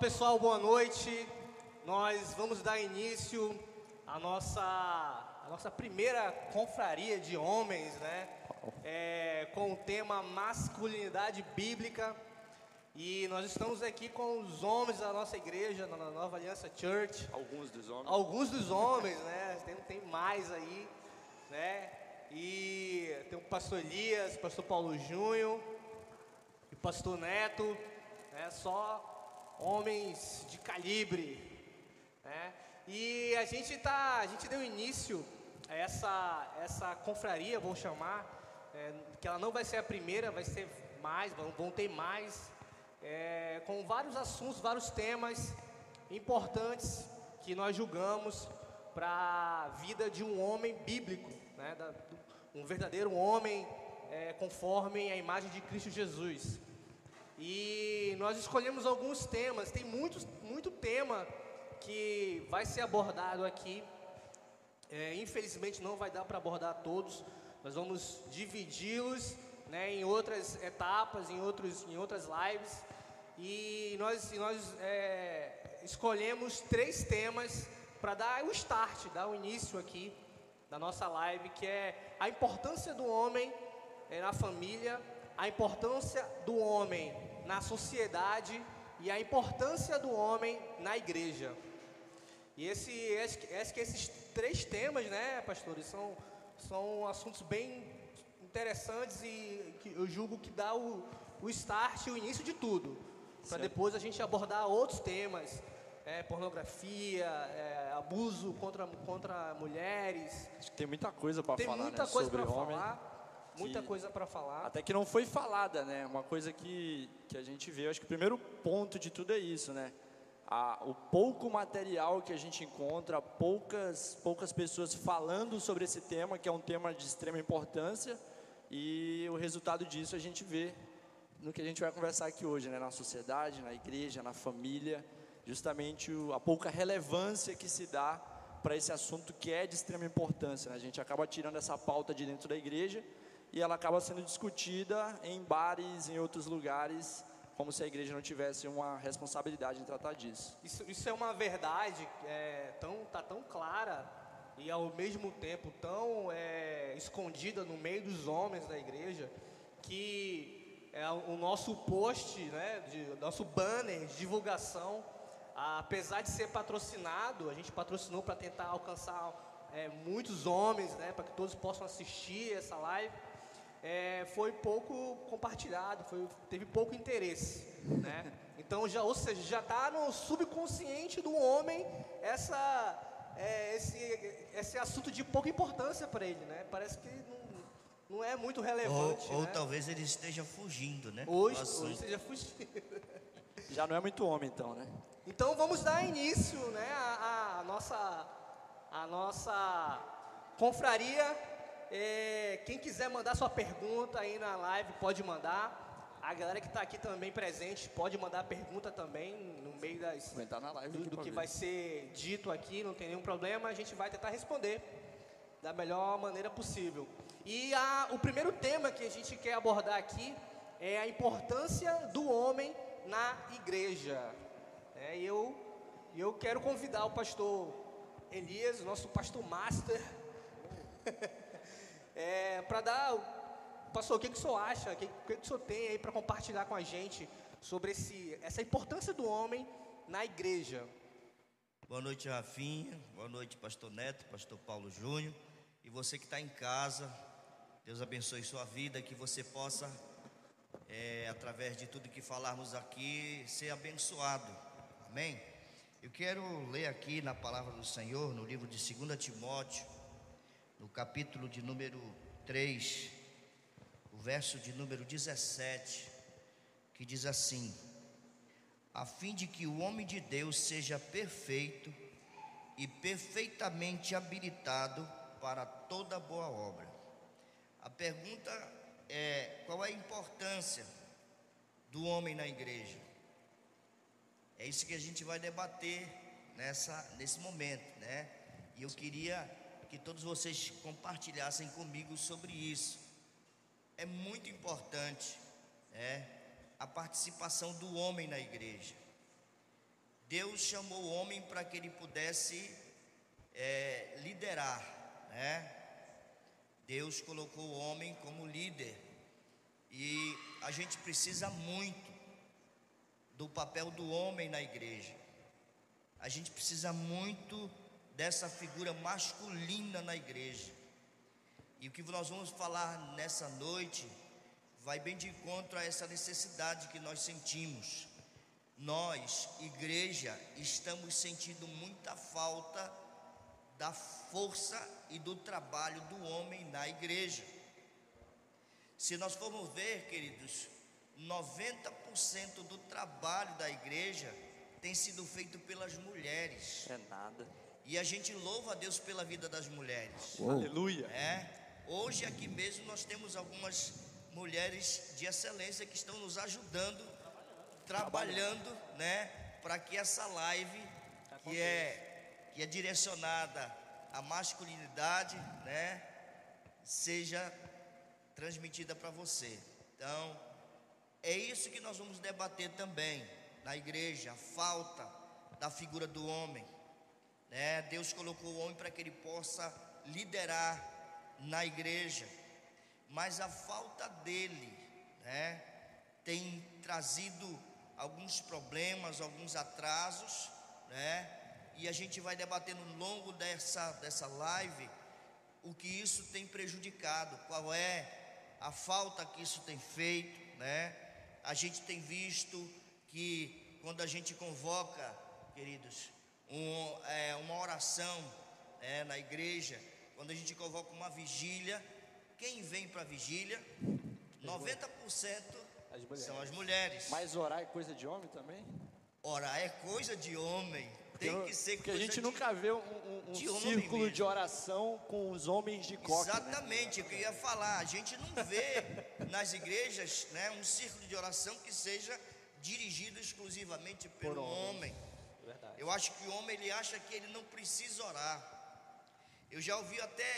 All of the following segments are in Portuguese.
pessoal, boa noite. Nós vamos dar início à nossa, à nossa primeira confraria de homens, né? É, com o tema masculinidade bíblica. E nós estamos aqui com os homens da nossa igreja, na Nova Aliança Church. Alguns dos homens. Alguns dos homens, né? Tem, tem mais aí, né? E tem o pastor Elias, pastor Paulo Júnior, e o pastor Neto, né? Só homens de calibre, né? E a gente tá, a gente deu início a essa essa confraria, vou chamar, é, que ela não vai ser a primeira, vai ser mais, vão, ter mais, é, com vários assuntos, vários temas importantes que nós julgamos para a vida de um homem bíblico, né, um verdadeiro homem é, conforme a imagem de Cristo Jesus. E nós escolhemos alguns temas, tem muitos, muito tema que vai ser abordado aqui. É, infelizmente não vai dar para abordar todos, nós vamos dividi-los né, em outras etapas, em, outros, em outras lives. E nós, nós é, escolhemos três temas para dar o start, dar o início aqui da nossa live, que é a importância do homem é, na família, a importância do homem na sociedade e a importância do homem na igreja. E esse, acho que, esses três temas, né, pastores, são, são assuntos bem interessantes e que eu julgo que dá o, o start, o início de tudo. Para depois a gente abordar outros temas, é, pornografia, é, abuso contra, contra mulheres. Acho que tem muita coisa para falar, muita né, coisa sobre homem. falar, muita coisa para falar. Até que não foi falada, né? Uma coisa que, que a gente vê, acho que o primeiro ponto de tudo é isso, né? A, o pouco material que a gente encontra, poucas, poucas pessoas falando sobre esse tema, que é um tema de extrema importância, e o resultado disso a gente vê no que a gente vai conversar aqui hoje, né? Na sociedade, na igreja, na família, justamente o, a pouca relevância que se dá para esse assunto que é de extrema importância. Né? A gente acaba tirando essa pauta de dentro da igreja e ela acaba sendo discutida em bares, em outros lugares, como se a igreja não tivesse uma responsabilidade em tratar disso. Isso, isso é uma verdade é, tão, tá tão clara e ao mesmo tempo tão é, escondida no meio dos homens da igreja que é, o nosso post, né, de, nosso banner de divulgação, apesar de ser patrocinado, a gente patrocinou para tentar alcançar é, muitos homens, né, para que todos possam assistir essa live. É, foi pouco compartilhado, foi, teve pouco interesse, né? Então já, ou seja, já está no subconsciente do homem essa, é, esse, esse assunto de pouca importância para ele, né? Parece que não, não é muito Ou, relevante, ou né? talvez ele esteja fugindo, né? Hoje, hoje seja fugido. Já não é muito homem, então, né? Então vamos dar início, né, à, à nossa, a nossa confraria. É, quem quiser mandar sua pergunta aí na live pode mandar. A galera que está aqui também presente pode mandar pergunta também no meio das, live do, do que ver. vai ser dito aqui, não tem nenhum problema. A gente vai tentar responder da melhor maneira possível. E a, o primeiro tema que a gente quer abordar aqui é a importância do homem na igreja. É, e eu, eu quero convidar o pastor Elias, nosso pastor master, é, para dar. Pastor, o que, que o senhor acha? O que, que, que o senhor tem aí para compartilhar com a gente sobre esse, essa importância do homem na igreja? Boa noite, Rafinha. Boa noite, Pastor Neto, Pastor Paulo Júnior. E você que está em casa, Deus abençoe sua vida, que você possa, é, através de tudo que falarmos aqui, ser abençoado. Amém? Eu quero ler aqui na palavra do Senhor, no livro de 2 Timóteo, no capítulo de número 3, o verso de número 17, que diz assim: a fim de que o homem de Deus seja perfeito e perfeitamente habilitado para toda boa obra. A pergunta é: qual é a importância do homem na igreja? É isso que a gente vai debater nessa, nesse momento, né? E eu queria que todos vocês compartilhassem comigo sobre isso. É muito importante, né? a participação do homem na igreja. Deus chamou o homem para que ele pudesse é, liderar, né? Deus colocou o homem como líder e a gente precisa muito do papel do homem na igreja. A gente precisa muito dessa figura masculina na igreja. E o que nós vamos falar nessa noite vai bem de encontro a essa necessidade que nós sentimos nós, igreja, estamos sentindo muita falta da força e do trabalho do homem na igreja. Se nós formos ver, queridos, 90% do trabalho da igreja tem sido feito pelas mulheres. É nada. E a gente louva a Deus pela vida das mulheres. Uou. Aleluia. É. Hoje aqui mesmo nós temos algumas mulheres de excelência que estão nos ajudando trabalhando, né, para que essa live que é que é direcionada à masculinidade, né, seja transmitida para você. Então, é isso que nós vamos debater também na igreja, a falta da figura do homem. Né? Deus colocou o homem para que ele possa liderar na igreja, mas a falta dele, né, tem trazido alguns problemas, alguns atrasos, né? E a gente vai debater no longo dessa, dessa live o que isso tem prejudicado, qual é a falta que isso tem feito, né? A gente tem visto que quando a gente convoca, queridos, um, é, uma oração é, na igreja, quando a gente convoca uma vigília, quem vem para a vigília? 90% as São as mulheres. Mas orar é coisa de homem também? Orar é coisa de homem. Tem que ser porque a gente de, nunca vê um, um, um círculo de oração com os homens de coque. Né? Exatamente, né? eu ia falar. A gente não vê nas igrejas né, um círculo de oração que seja dirigido exclusivamente pelo homem. Verdade. Eu acho que o homem ele acha que ele não precisa orar. Eu já ouvi até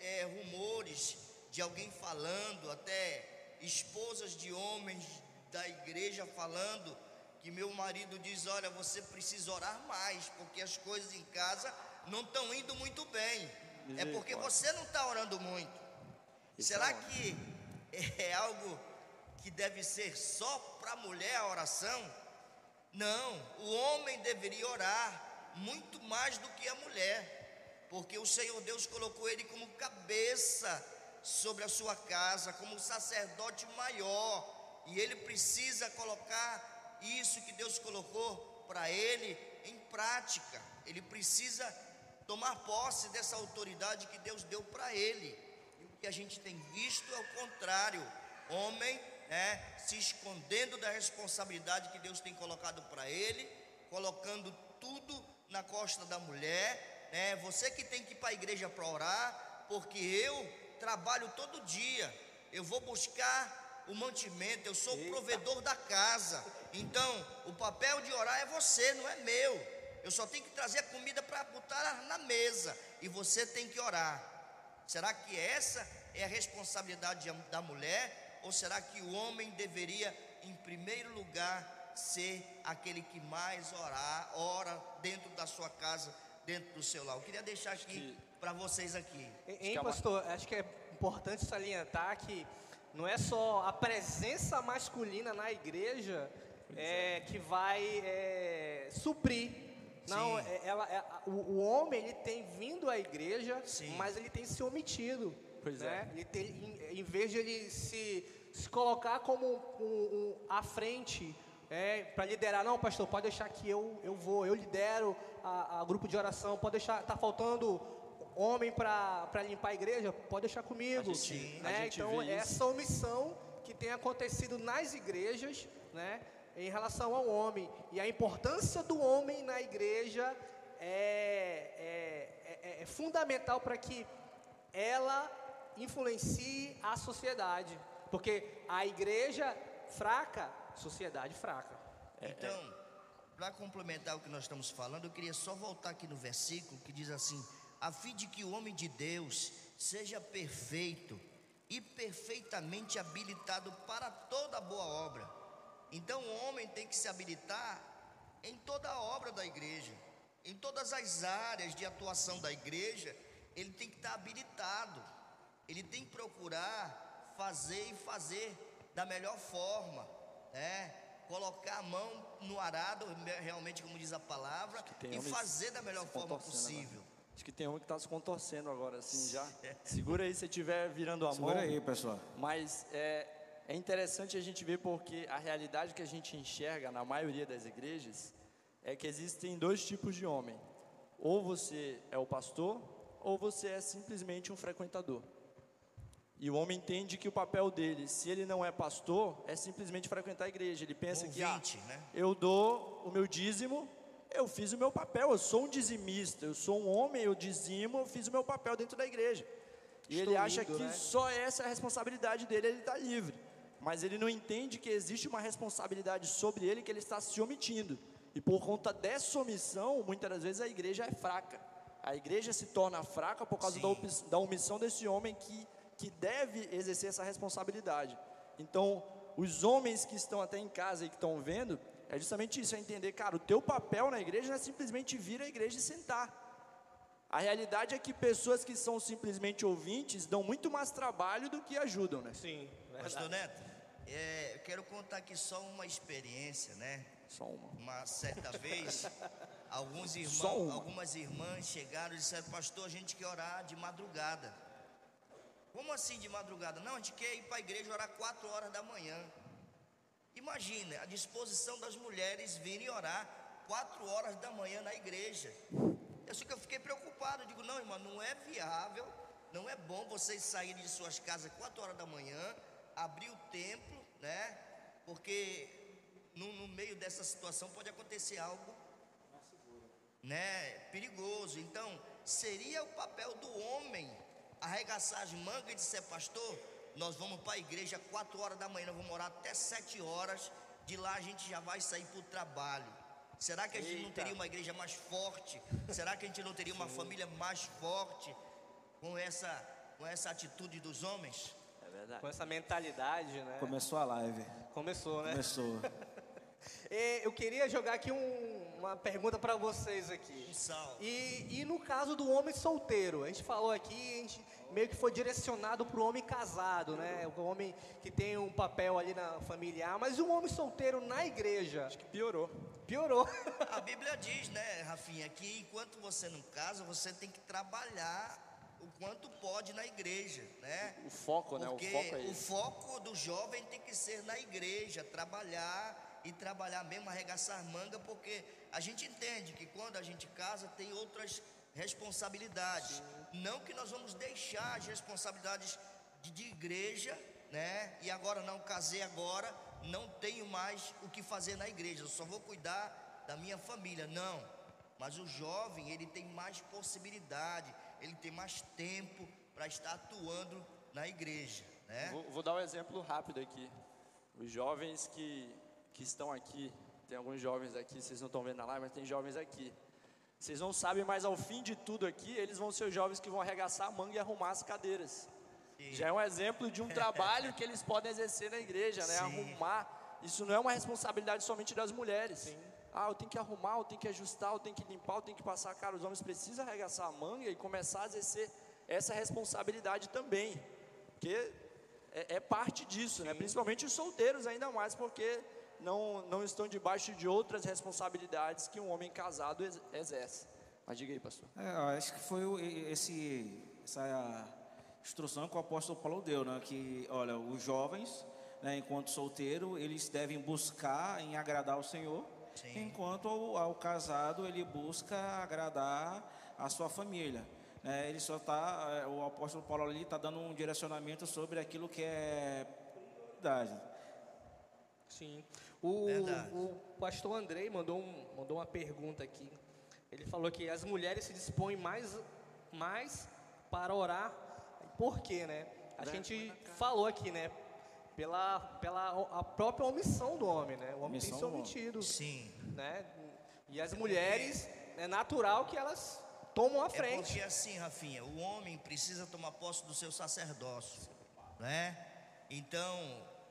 é, rumores de alguém falando, até esposas de homens da igreja falando que meu marido diz: Olha, você precisa orar mais, porque as coisas em casa não estão indo muito bem. É porque você não está orando muito. Será que é algo que deve ser só para a mulher a oração? Não, o homem deveria orar muito mais do que a mulher, porque o Senhor Deus colocou ele como cabeça sobre a sua casa como sacerdote maior, e ele precisa colocar isso que Deus colocou para ele em prática. Ele precisa tomar posse dessa autoridade que Deus deu para ele. E o que a gente tem visto é o contrário: homem né, se escondendo da responsabilidade que Deus tem colocado para ele, colocando tudo na costa da mulher. Né, você que tem que ir para a igreja para orar, porque eu trabalho todo dia, eu vou buscar o mantimento, eu sou o provedor da casa. Então, o papel de orar é você, não é meu. Eu só tenho que trazer a comida para botar na mesa e você tem que orar. Será que essa é a responsabilidade da mulher? Ou será que o homem deveria, em primeiro lugar, ser aquele que mais orar, ora dentro da sua casa, dentro do seu lar? Eu queria deixar aqui para vocês aqui. Hein, pastor? Acho que é importante salientar que não é só a presença masculina na igreja é, que vai é, suprir. Não, é, ela, é, o, o, homem ele tem vindo à igreja, Sim. mas ele tem se omitido. Pois né? é. Ele em, vez de ele se, se colocar como um, um, à frente é, para liderar, não, pastor, pode deixar que eu, eu vou, eu lidero a, a grupo de oração, pode deixar, tá faltando homem para limpar a igreja, pode deixar comigo. Gente, né? Então, essa omissão que tem acontecido nas igrejas, né? Em relação ao homem. E a importância do homem na igreja é, é, é, é fundamental para que ela influencie a sociedade. Porque a igreja fraca, sociedade fraca. É, então, para complementar o que nós estamos falando, eu queria só voltar aqui no versículo que diz assim: a fim de que o homem de Deus seja perfeito e perfeitamente habilitado para toda boa obra. Então o homem tem que se habilitar em toda a obra da igreja, em todas as áreas de atuação da igreja, ele tem que estar habilitado, ele tem que procurar fazer e fazer da melhor forma, né? Colocar a mão no arado, realmente como diz a palavra, e fazer da melhor forma possível. Agora. Acho que tem um que está se contorcendo agora, assim, já. Segura aí se estiver virando a Segura mão. aí, pessoal. Mas é, é interessante a gente ver porque a realidade que a gente enxerga na maioria das igrejas é que existem dois tipos de homem. Ou você é o pastor, ou você é simplesmente um frequentador. E o homem entende que o papel dele, se ele não é pastor, é simplesmente frequentar a igreja. Ele pensa que ah, né? eu dou o meu dízimo, eu fiz o meu papel, eu sou um dizimista, eu sou um homem, eu dizimo, eu fiz o meu papel dentro da igreja. E Estou ele acha que né? só essa é a responsabilidade dele, ele está livre. Mas ele não entende que existe uma responsabilidade sobre ele que ele está se omitindo. E por conta dessa omissão, muitas das vezes a igreja é fraca. A igreja se torna fraca por causa da omissão desse homem que que deve exercer essa responsabilidade. Então, os homens que estão até em casa e que estão vendo, é justamente isso, é entender, cara, o teu papel na igreja não é simplesmente vir à igreja e sentar. A realidade é que pessoas que são simplesmente ouvintes dão muito mais trabalho do que ajudam, né? Sim, verdade. Pastor Neto, é, eu quero contar aqui só uma experiência, né? Só uma. Uma certa vez, alguns irmãos, algumas irmãs chegaram e disseram, pastor, a gente quer orar de madrugada. Como assim de madrugada? Não, a gente quer ir para a igreja orar quatro horas da manhã. Imagina a disposição das mulheres virem orar quatro horas da manhã na igreja. Eu sei que eu fiquei preocupado. Eu digo, não, irmão, não é viável, não é bom vocês saírem de suas casas quatro horas da manhã, abrir o templo, né? Porque no, no meio dessa situação pode acontecer algo, né? Perigoso. Então, seria o papel do homem arregaçar as mangas e disser, pastor, nós vamos para a igreja 4 horas da manhã, nós vamos morar até 7 horas, de lá a gente já vai sair para o trabalho. Será que a gente Eita. não teria uma igreja mais forte? Será que a gente não teria uma família mais forte com essa, com essa atitude dos homens? É verdade. Com essa mentalidade, né? Começou a live. Começou, né? Começou. eu queria jogar aqui um, uma pergunta para vocês aqui. Um. E, e no caso do homem solteiro, a gente falou aqui, a gente meio que foi direcionado para o homem casado, né? O homem que tem um papel ali na familiar, mas o homem solteiro na igreja. Acho que piorou. Piorou. A Bíblia diz, né, Rafinha, que enquanto você não casa, você tem que trabalhar o quanto pode na igreja, né? O foco, né? O foco é o foco do jovem tem que ser na igreja, trabalhar e trabalhar mesmo, arregaçar manga, porque a gente entende que quando a gente casa tem outras responsabilidades. Sim. Não que nós vamos deixar as responsabilidades de, de igreja, né? E agora não casei agora, não tenho mais o que fazer na igreja, só vou cuidar da minha família. Não. Mas o jovem, ele tem mais possibilidade, ele tem mais tempo para estar atuando na igreja, né? Vou, vou, dar um exemplo rápido aqui. Os jovens que, que estão aqui, tem alguns jovens aqui, vocês não estão vendo na live, mas tem jovens aqui. Vocês não sabem, mas ao fim de tudo aqui, eles vão ser os jovens que vão arregaçar a manga e arrumar as cadeiras. Sim. Já é um exemplo de um trabalho que eles podem exercer na igreja, né? Sim. Arrumar. Isso não é uma responsabilidade somente das mulheres. Sim. Ah, eu tenho que arrumar, eu tenho que ajustar, eu tenho que limpar, eu tenho que passar. Cara, os homens precisam arregaçar a manga e começar a exercer essa responsabilidade também. Porque é, é parte disso, né? Principalmente os solteiros ainda mais, porque não, não estão debaixo de outras responsabilidades que um homem casado exerce. Mas diga aí, pastor. É, acho que foi esse, essa instrução que o apóstolo Paulo deu, né? Que, olha, os jovens, né, enquanto solteiro, eles devem buscar em agradar o Senhor, Sim. enquanto ao, ao, casado ele busca agradar a sua família. Né? Ele só está, é, o apóstolo Paulo ali está dando um direcionamento sobre aquilo que é prioridade. Sim. O, o pastor Andrei mandou, um, mandou uma pergunta aqui. Ele falou que as mulheres se dispõem mais, mais para orar. Por quê, né? A né? gente falou aqui, né? Pela, pela a própria omissão do homem, né? O homem omissão tem se omitido. Sim. Né? E as mulheres, é natural que elas tomam a frente. É porque assim, Rafinha, o homem precisa tomar posse do seu sacerdócio, né? Então,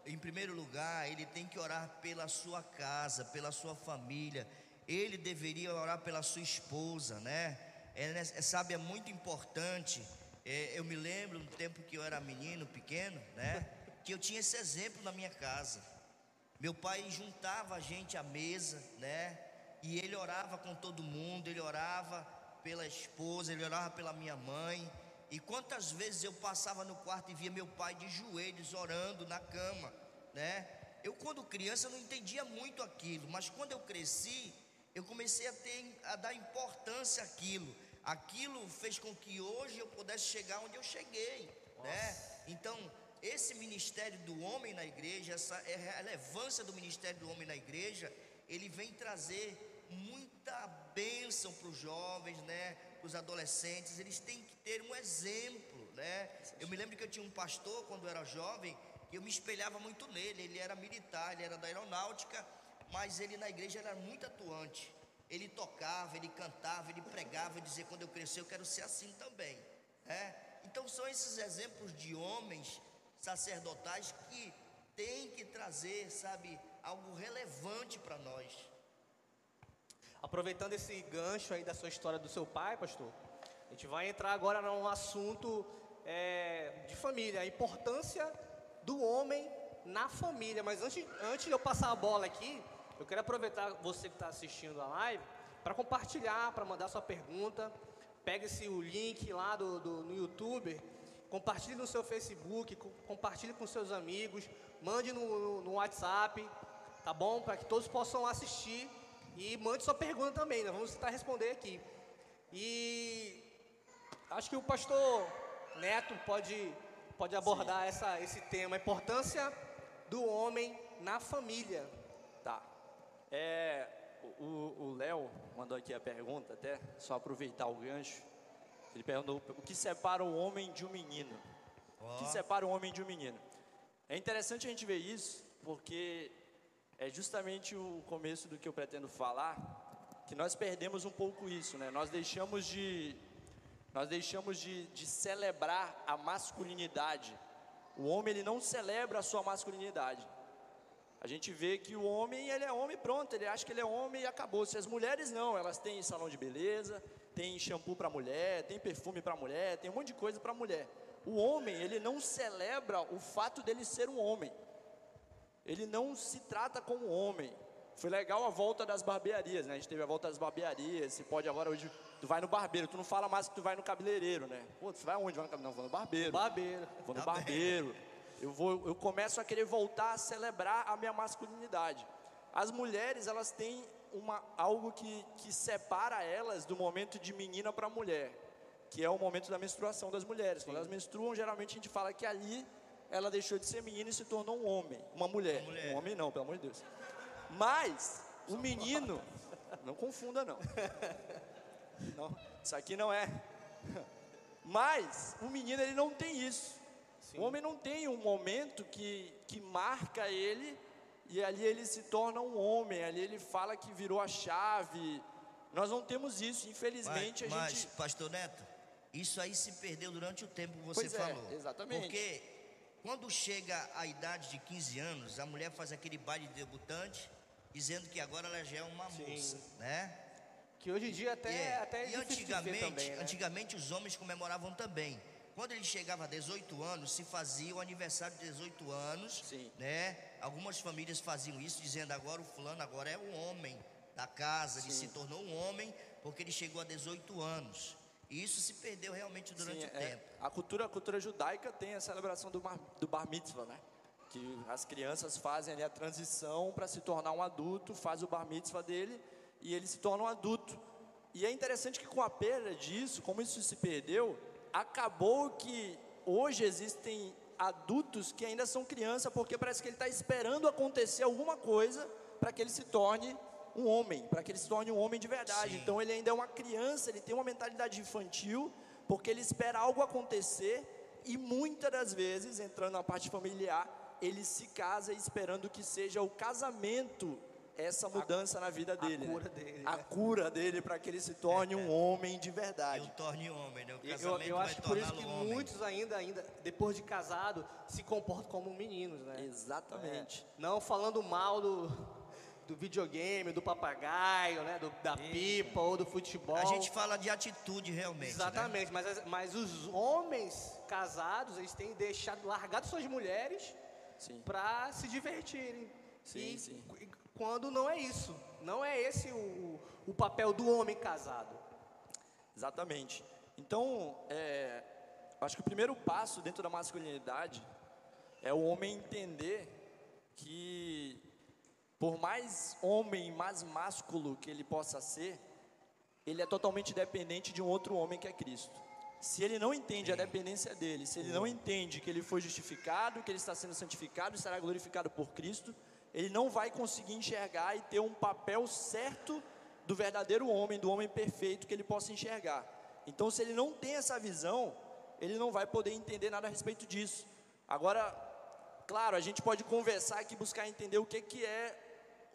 em primeiro lugar, ele tem que orar pela sua casa, pela sua família. ele deveria orar pela sua esposa, né? É, é, sabe, é muito importante. É, eu me lembro no tempo que eu era menino, pequeno, né? Que eu tinha esse exemplo na minha casa. Meu pai juntava a gente à mesa, né? E ele orava com todo mundo, ele orava pela esposa, ele orava pela minha mãe. E quantas vezes eu passava no quarto e via meu pai de joelhos orando na cama, né? Eu quando criança não entendia muito aquilo, mas quando eu cresci, eu comecei a ter a dar importância àquilo. Aquilo fez com que hoje eu pudesse chegar onde eu cheguei, né? Então, esse ministério do homem na igreja, essa é relevância do ministério do homem na igreja, ele vem trazer muita bênção para os jovens, né? Os adolescentes, eles têm que ter um exemplo, né? Eu me lembro que eu tinha um pastor quando eu era jovem, que eu me espelhava muito nele. Ele era militar, ele era da aeronáutica, mas ele na igreja era muito atuante. Ele tocava, ele cantava, ele pregava, dizia: quando eu crescer eu quero ser assim também, né? Então são esses exemplos de homens sacerdotais que têm que trazer, sabe, algo relevante para nós. Aproveitando esse gancho aí da sua história do seu pai, pastor, a gente vai entrar agora num assunto é, de família, a importância do homem na família. Mas antes, antes de eu passar a bola aqui, eu quero aproveitar você que está assistindo a live para compartilhar, para mandar sua pergunta. Pega esse o link lá do, do, no YouTube, compartilhe no seu Facebook, compartilhe com seus amigos, mande no, no, no WhatsApp, tá bom? Para que todos possam assistir e mande sua pergunta também, nós vamos tentar responder aqui. E acho que o pastor Neto pode, pode abordar essa, esse tema, a importância do homem na família. Tá. É, o Léo mandou aqui a pergunta, até só aproveitar o gancho. Ele perguntou o que separa o homem de um menino. O que separa o homem de um menino? É interessante a gente ver isso, porque é justamente o começo do que eu pretendo falar, que nós perdemos um pouco isso, né? Nós deixamos de nós deixamos de, de celebrar a masculinidade. O homem ele não celebra a sua masculinidade. A gente vê que o homem, ele é homem pronto, ele acha que ele é homem e acabou. Se as mulheres não, elas têm salão de beleza, tem shampoo para mulher, tem perfume para mulher, tem um monte de coisa para mulher. O homem, ele não celebra o fato dele ser um homem. Ele não se trata como homem. Foi legal a volta das barbearias, né? A gente teve a volta das barbearias. Você pode agora hoje, tu vai no barbeiro, tu não fala mais que tu vai no cabeleireiro, né? Pô, tu vai onde? Vai no Não, vou no barbeiro. Barbeiro. Vou no tá barbeiro. Eu vou, eu começo a querer voltar a celebrar a minha masculinidade. As mulheres, elas têm uma, algo que, que separa elas do momento de menina para mulher, que é o momento da menstruação das mulheres. Quando elas menstruam, geralmente a gente fala que ali ela deixou de ser menina e se tornou um homem, uma mulher. Uma mulher. Um homem não, pelo amor de Deus. Mas o menino, não confunda não. não. Isso aqui não é. Mas o menino ele não tem isso. Sim. O homem não tem um momento que, que marca ele e ali ele se torna um homem, ali ele fala que virou a chave. Nós não temos isso, infelizmente mas, a mas, gente. Pastor Neto, isso aí se perdeu durante o tempo que você pois é, falou. É, exatamente. Porque quando chega a idade de 15 anos, a mulher faz aquele baile de debutante, dizendo que agora ela já é uma Sim. moça, né? Que hoje em dia até é, até é e antigamente, também, né? antigamente os homens comemoravam também. Quando ele chegava a 18 anos, se fazia o aniversário de 18 anos, Sim. né? Algumas famílias faziam isso, dizendo agora o fulano agora é um homem da casa, Sim. ele se tornou um homem porque ele chegou a 18 anos. E isso se perdeu realmente durante Sim, o é, tempo. A cultura, a cultura judaica tem a celebração do, mar, do bar mitzvah, né? Que as crianças fazem ali a transição para se tornar um adulto, faz o bar mitzvah dele e ele se torna um adulto. E é interessante que com a perda disso, como isso se perdeu, acabou que hoje existem adultos que ainda são criança porque parece que ele está esperando acontecer alguma coisa para que ele se torne um homem, para que ele se torne um homem de verdade. Sim. Então ele ainda é uma criança, ele tem uma mentalidade infantil, porque ele espera algo acontecer e muitas das vezes, entrando na parte familiar, ele se casa esperando que seja o casamento essa mudança a, na vida dele. A cura né? dele. A né? cura dele para que ele se torne é, um homem de verdade. Eu torne homem, né? O casamento eu, eu acho que por isso que homem. muitos ainda, ainda, depois de casado, se comportam como meninos, né? Exatamente. É, não falando mal do do videogame, do papagaio, né? Do, da pipa ou do futebol. A gente fala de atitude realmente. né? Exatamente, mas, as- mas os homens casados, eles têm deixado, largado suas mulheres para se divertirem. Sim, e, sim. quando não é isso, não é esse o, o papel do homem casado. Exatamente. Então, é, acho que o primeiro passo dentro da masculinidade é o homem entender que, por mais homem, mais másculo que ele possa ser, ele é totalmente dependente de um outro homem que é Cristo. Se ele não entende a dependência dele, se ele não entende que ele foi justificado, que ele está sendo santificado e será glorificado por Cristo, ele não vai conseguir enxergar e ter um papel certo do verdadeiro homem, do homem perfeito que ele possa enxergar. Então, se ele não tem essa visão, ele não vai poder entender nada a respeito disso. Agora, claro, a gente pode conversar aqui, buscar entender o que, que é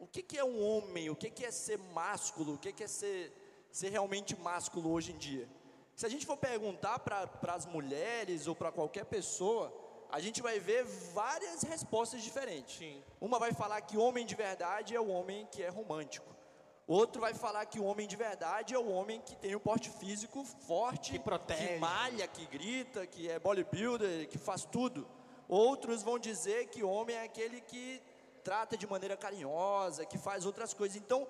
o que, que é um homem, o que, que é ser másculo, o que, que é ser, ser realmente másculo hoje em dia. Se a gente for perguntar para as mulheres ou para qualquer pessoa, a gente vai ver várias respostas diferentes. Sim. Uma vai falar que homem de verdade é o homem que é romântico. Outro vai falar que o homem de verdade é o homem que tem um porte físico forte, Que protege. que malha, que grita, que é bodybuilder, que faz tudo. Outros vão dizer que o homem é aquele que trata de maneira carinhosa, que faz outras coisas. Então,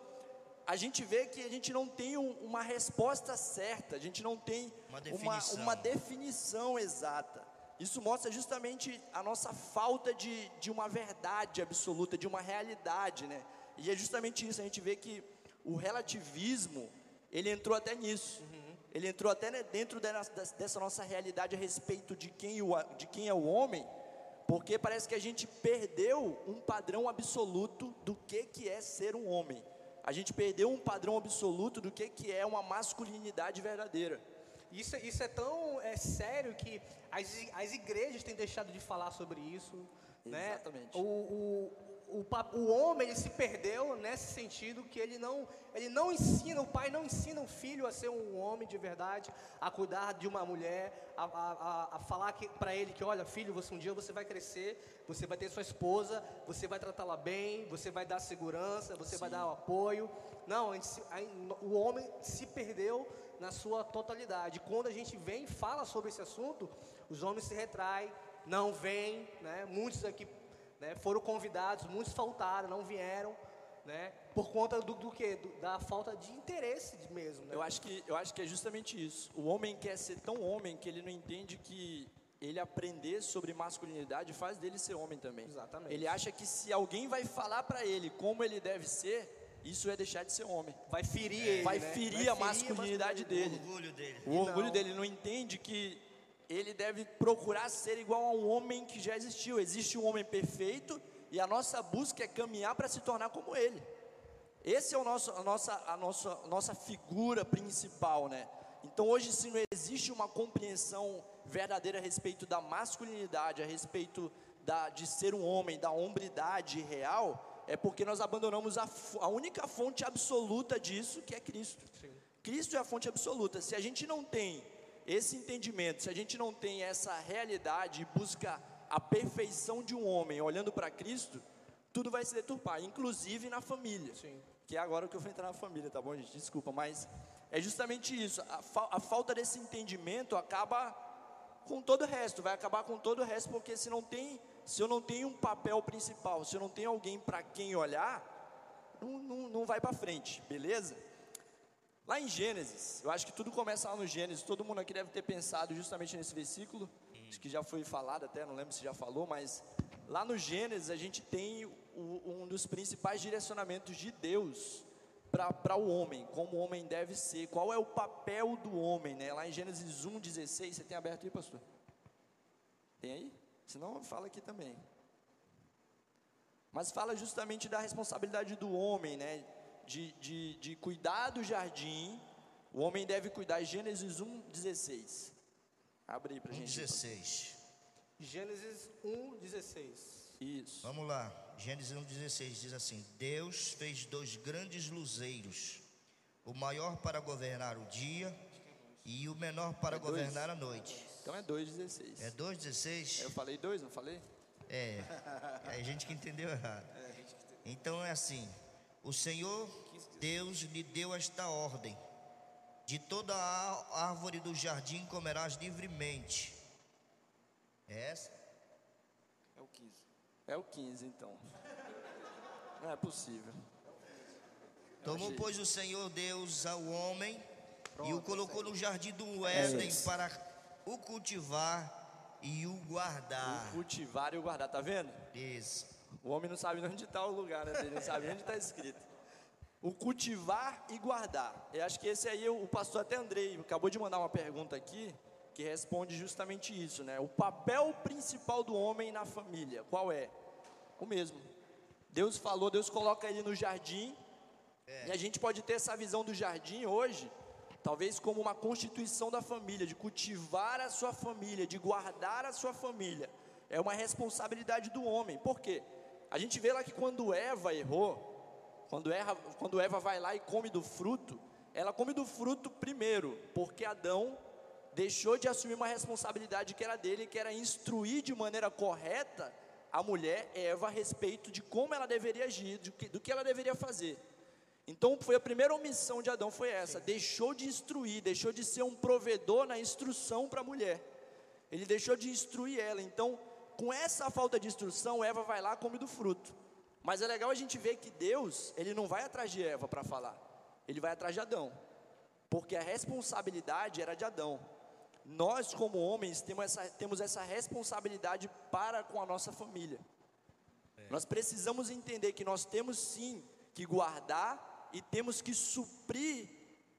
a gente vê que a gente não tem um- uma resposta certa, a gente não tem Uma uma, definição. uma definição exata. Isso mostra justamente a nossa falta de, de uma verdade absoluta, de uma realidade, né? E é justamente isso, a gente vê que o relativismo, ele entrou até nisso. Ele entrou até né, dentro dessa nossa realidade a respeito de quem, o, de quem é o homem, porque parece que a gente perdeu um padrão absoluto do que, que é ser um homem. A gente perdeu um padrão absoluto do que, que é uma masculinidade verdadeira. Isso, é- isso é tão é, sério que as, as igrejas têm deixado de falar sobre isso. Né? Exatamente. O, o, o, o homem ele se perdeu nesse sentido que ele não, ele não ensina, o pai não ensina o filho a ser um homem de verdade, a cuidar de uma mulher, a, a, a, falar para ele que, olha, filho, você um dia você vai crescer, você vai ter sua esposa, você vai tratá-la bem, você vai dar segurança, você vai dar o apoio. Não, a gente o homem se perdeu na sua totalidade. Quando a gente vem e fala sobre esse assunto, os homens se retraem, não vêm, né? Muitos aqui né, foram convidados, muitos faltaram, não vieram, né? Por conta do, do quê? Do- da falta de interesse mesmo, né? Eu acho, que, eu acho que é justamente isso. O homem quer ser tão homem que ele não entende que ele aprender sobre masculinidade faz dele ser homem também. Exatamente. Ele acha que se alguém vai falar para ele como ele deve ser, isso é deixar de ser homem. Vai ferir ele, Vai né? ferir a masculinidade O dele. orgulho dele. O orgulho não. dele não entende que ele deve procurar ser igual a um homem que já existiu. Existe um homem perfeito e a nossa busca é caminhar para se tornar como ele. Esse é o nosso, a nossa, a nossa, a nossa figura principal, né? Então hoje se não existe uma compreensão verdadeira a respeito da masculinidade, a respeito da, de ser um homem, da hombridade real, é porque nós abandonamos a, a única fonte absoluta disso, que é Cristo. Cristo é a fonte absoluta. Se a gente não tem esse entendimento, se a gente não tem essa realidade e busca a perfeição de um homem olhando para Cristo, tudo vai se deturpar, inclusive na família. Sim. Que é agora que eu vou entrar na família, tá bom, gente? Desculpa, mas é justamente isso. A, fa- a falta desse entendimento acaba com todo o resto, vai acabar com todo o resto, porque se não tem, se eu não tenho um papel principal, se eu não tenho alguém para quem olhar, não, não, não vai para frente, beleza? Lá em Gênesis, eu acho que tudo começa lá no Gênesis, todo mundo aqui deve ter pensado justamente nesse versículo, acho que já foi falado até, não lembro se já falou, mas lá no Gênesis a gente tem o- um dos principais direcionamentos de Deus para o homem, como o homem deve ser, qual é o papel do homem, né? Lá em Gênesis 1,16, você tem aberto aí, pastor? Tem aí? Senão fala aqui também. Mas fala justamente da responsabilidade do homem, né? De, de, de cuidar do jardim. O homem deve cuidar. Gênesis 1,16. Abre aí pra gente. 1,16. Gênesis 1:16. Isso. Vamos lá. Gênesis 1,16 diz assim: Deus fez dois grandes luzeiros, o maior para governar o dia e o menor para É dois? governar a noite. Então é 2,16. É 2,16? Eu falei dois, não falei? É, é a gente que entendeu errado. Então é assim: O Senhor Deus lhe deu esta ordem: De toda a árvore do jardim comerás livremente. É essa? É o 15. É o 15, então. Não é possível. Tomou, pois, o Senhor Deus ao homem e o colocou no jardim do Éden para o cultivar e o guardar. O cultivar e o guardar, tá vendo? Isso. O homem não sabe onde está o lugar, né? Ele não sabe onde está escrito. O cultivar e guardar. Eu acho que esse aí, o pastor até Andrei acabou de mandar uma pergunta aqui que responde justamente isso, né? O papel principal do homem na família, qual é? O mesmo. Deus falou, Deus coloca ele no jardim, é. e a gente pode ter essa visão do jardim hoje, talvez como uma constituição da família, de cultivar a sua família, de guardar a sua família. É uma responsabilidade do homem. Por quê? A gente vê lá que quando Eva errou, quando Eva, quando Eva vai lá e come do fruto, ela come do fruto primeiro, porque Adão deixou de assumir uma responsabilidade que era dele, que era instruir de maneira correta a mulher Eva a respeito de como ela deveria agir, do que, do que ela deveria fazer. Então foi a primeira omissão de Adão foi essa, deixou de instruir, deixou de ser um provedor na instrução para a mulher. Ele deixou de instruir ela. Então, com essa falta de instrução, Eva vai lá e come do fruto. Mas é legal a gente ver que Deus, ele não vai atrás de Eva para falar, ele vai atrás de Adão, porque a responsabilidade era de Adão. Nós, como homens, temos essa, temos essa responsabilidade para com a nossa família. É. Nós precisamos entender que nós temos sim que guardar e temos que suprir,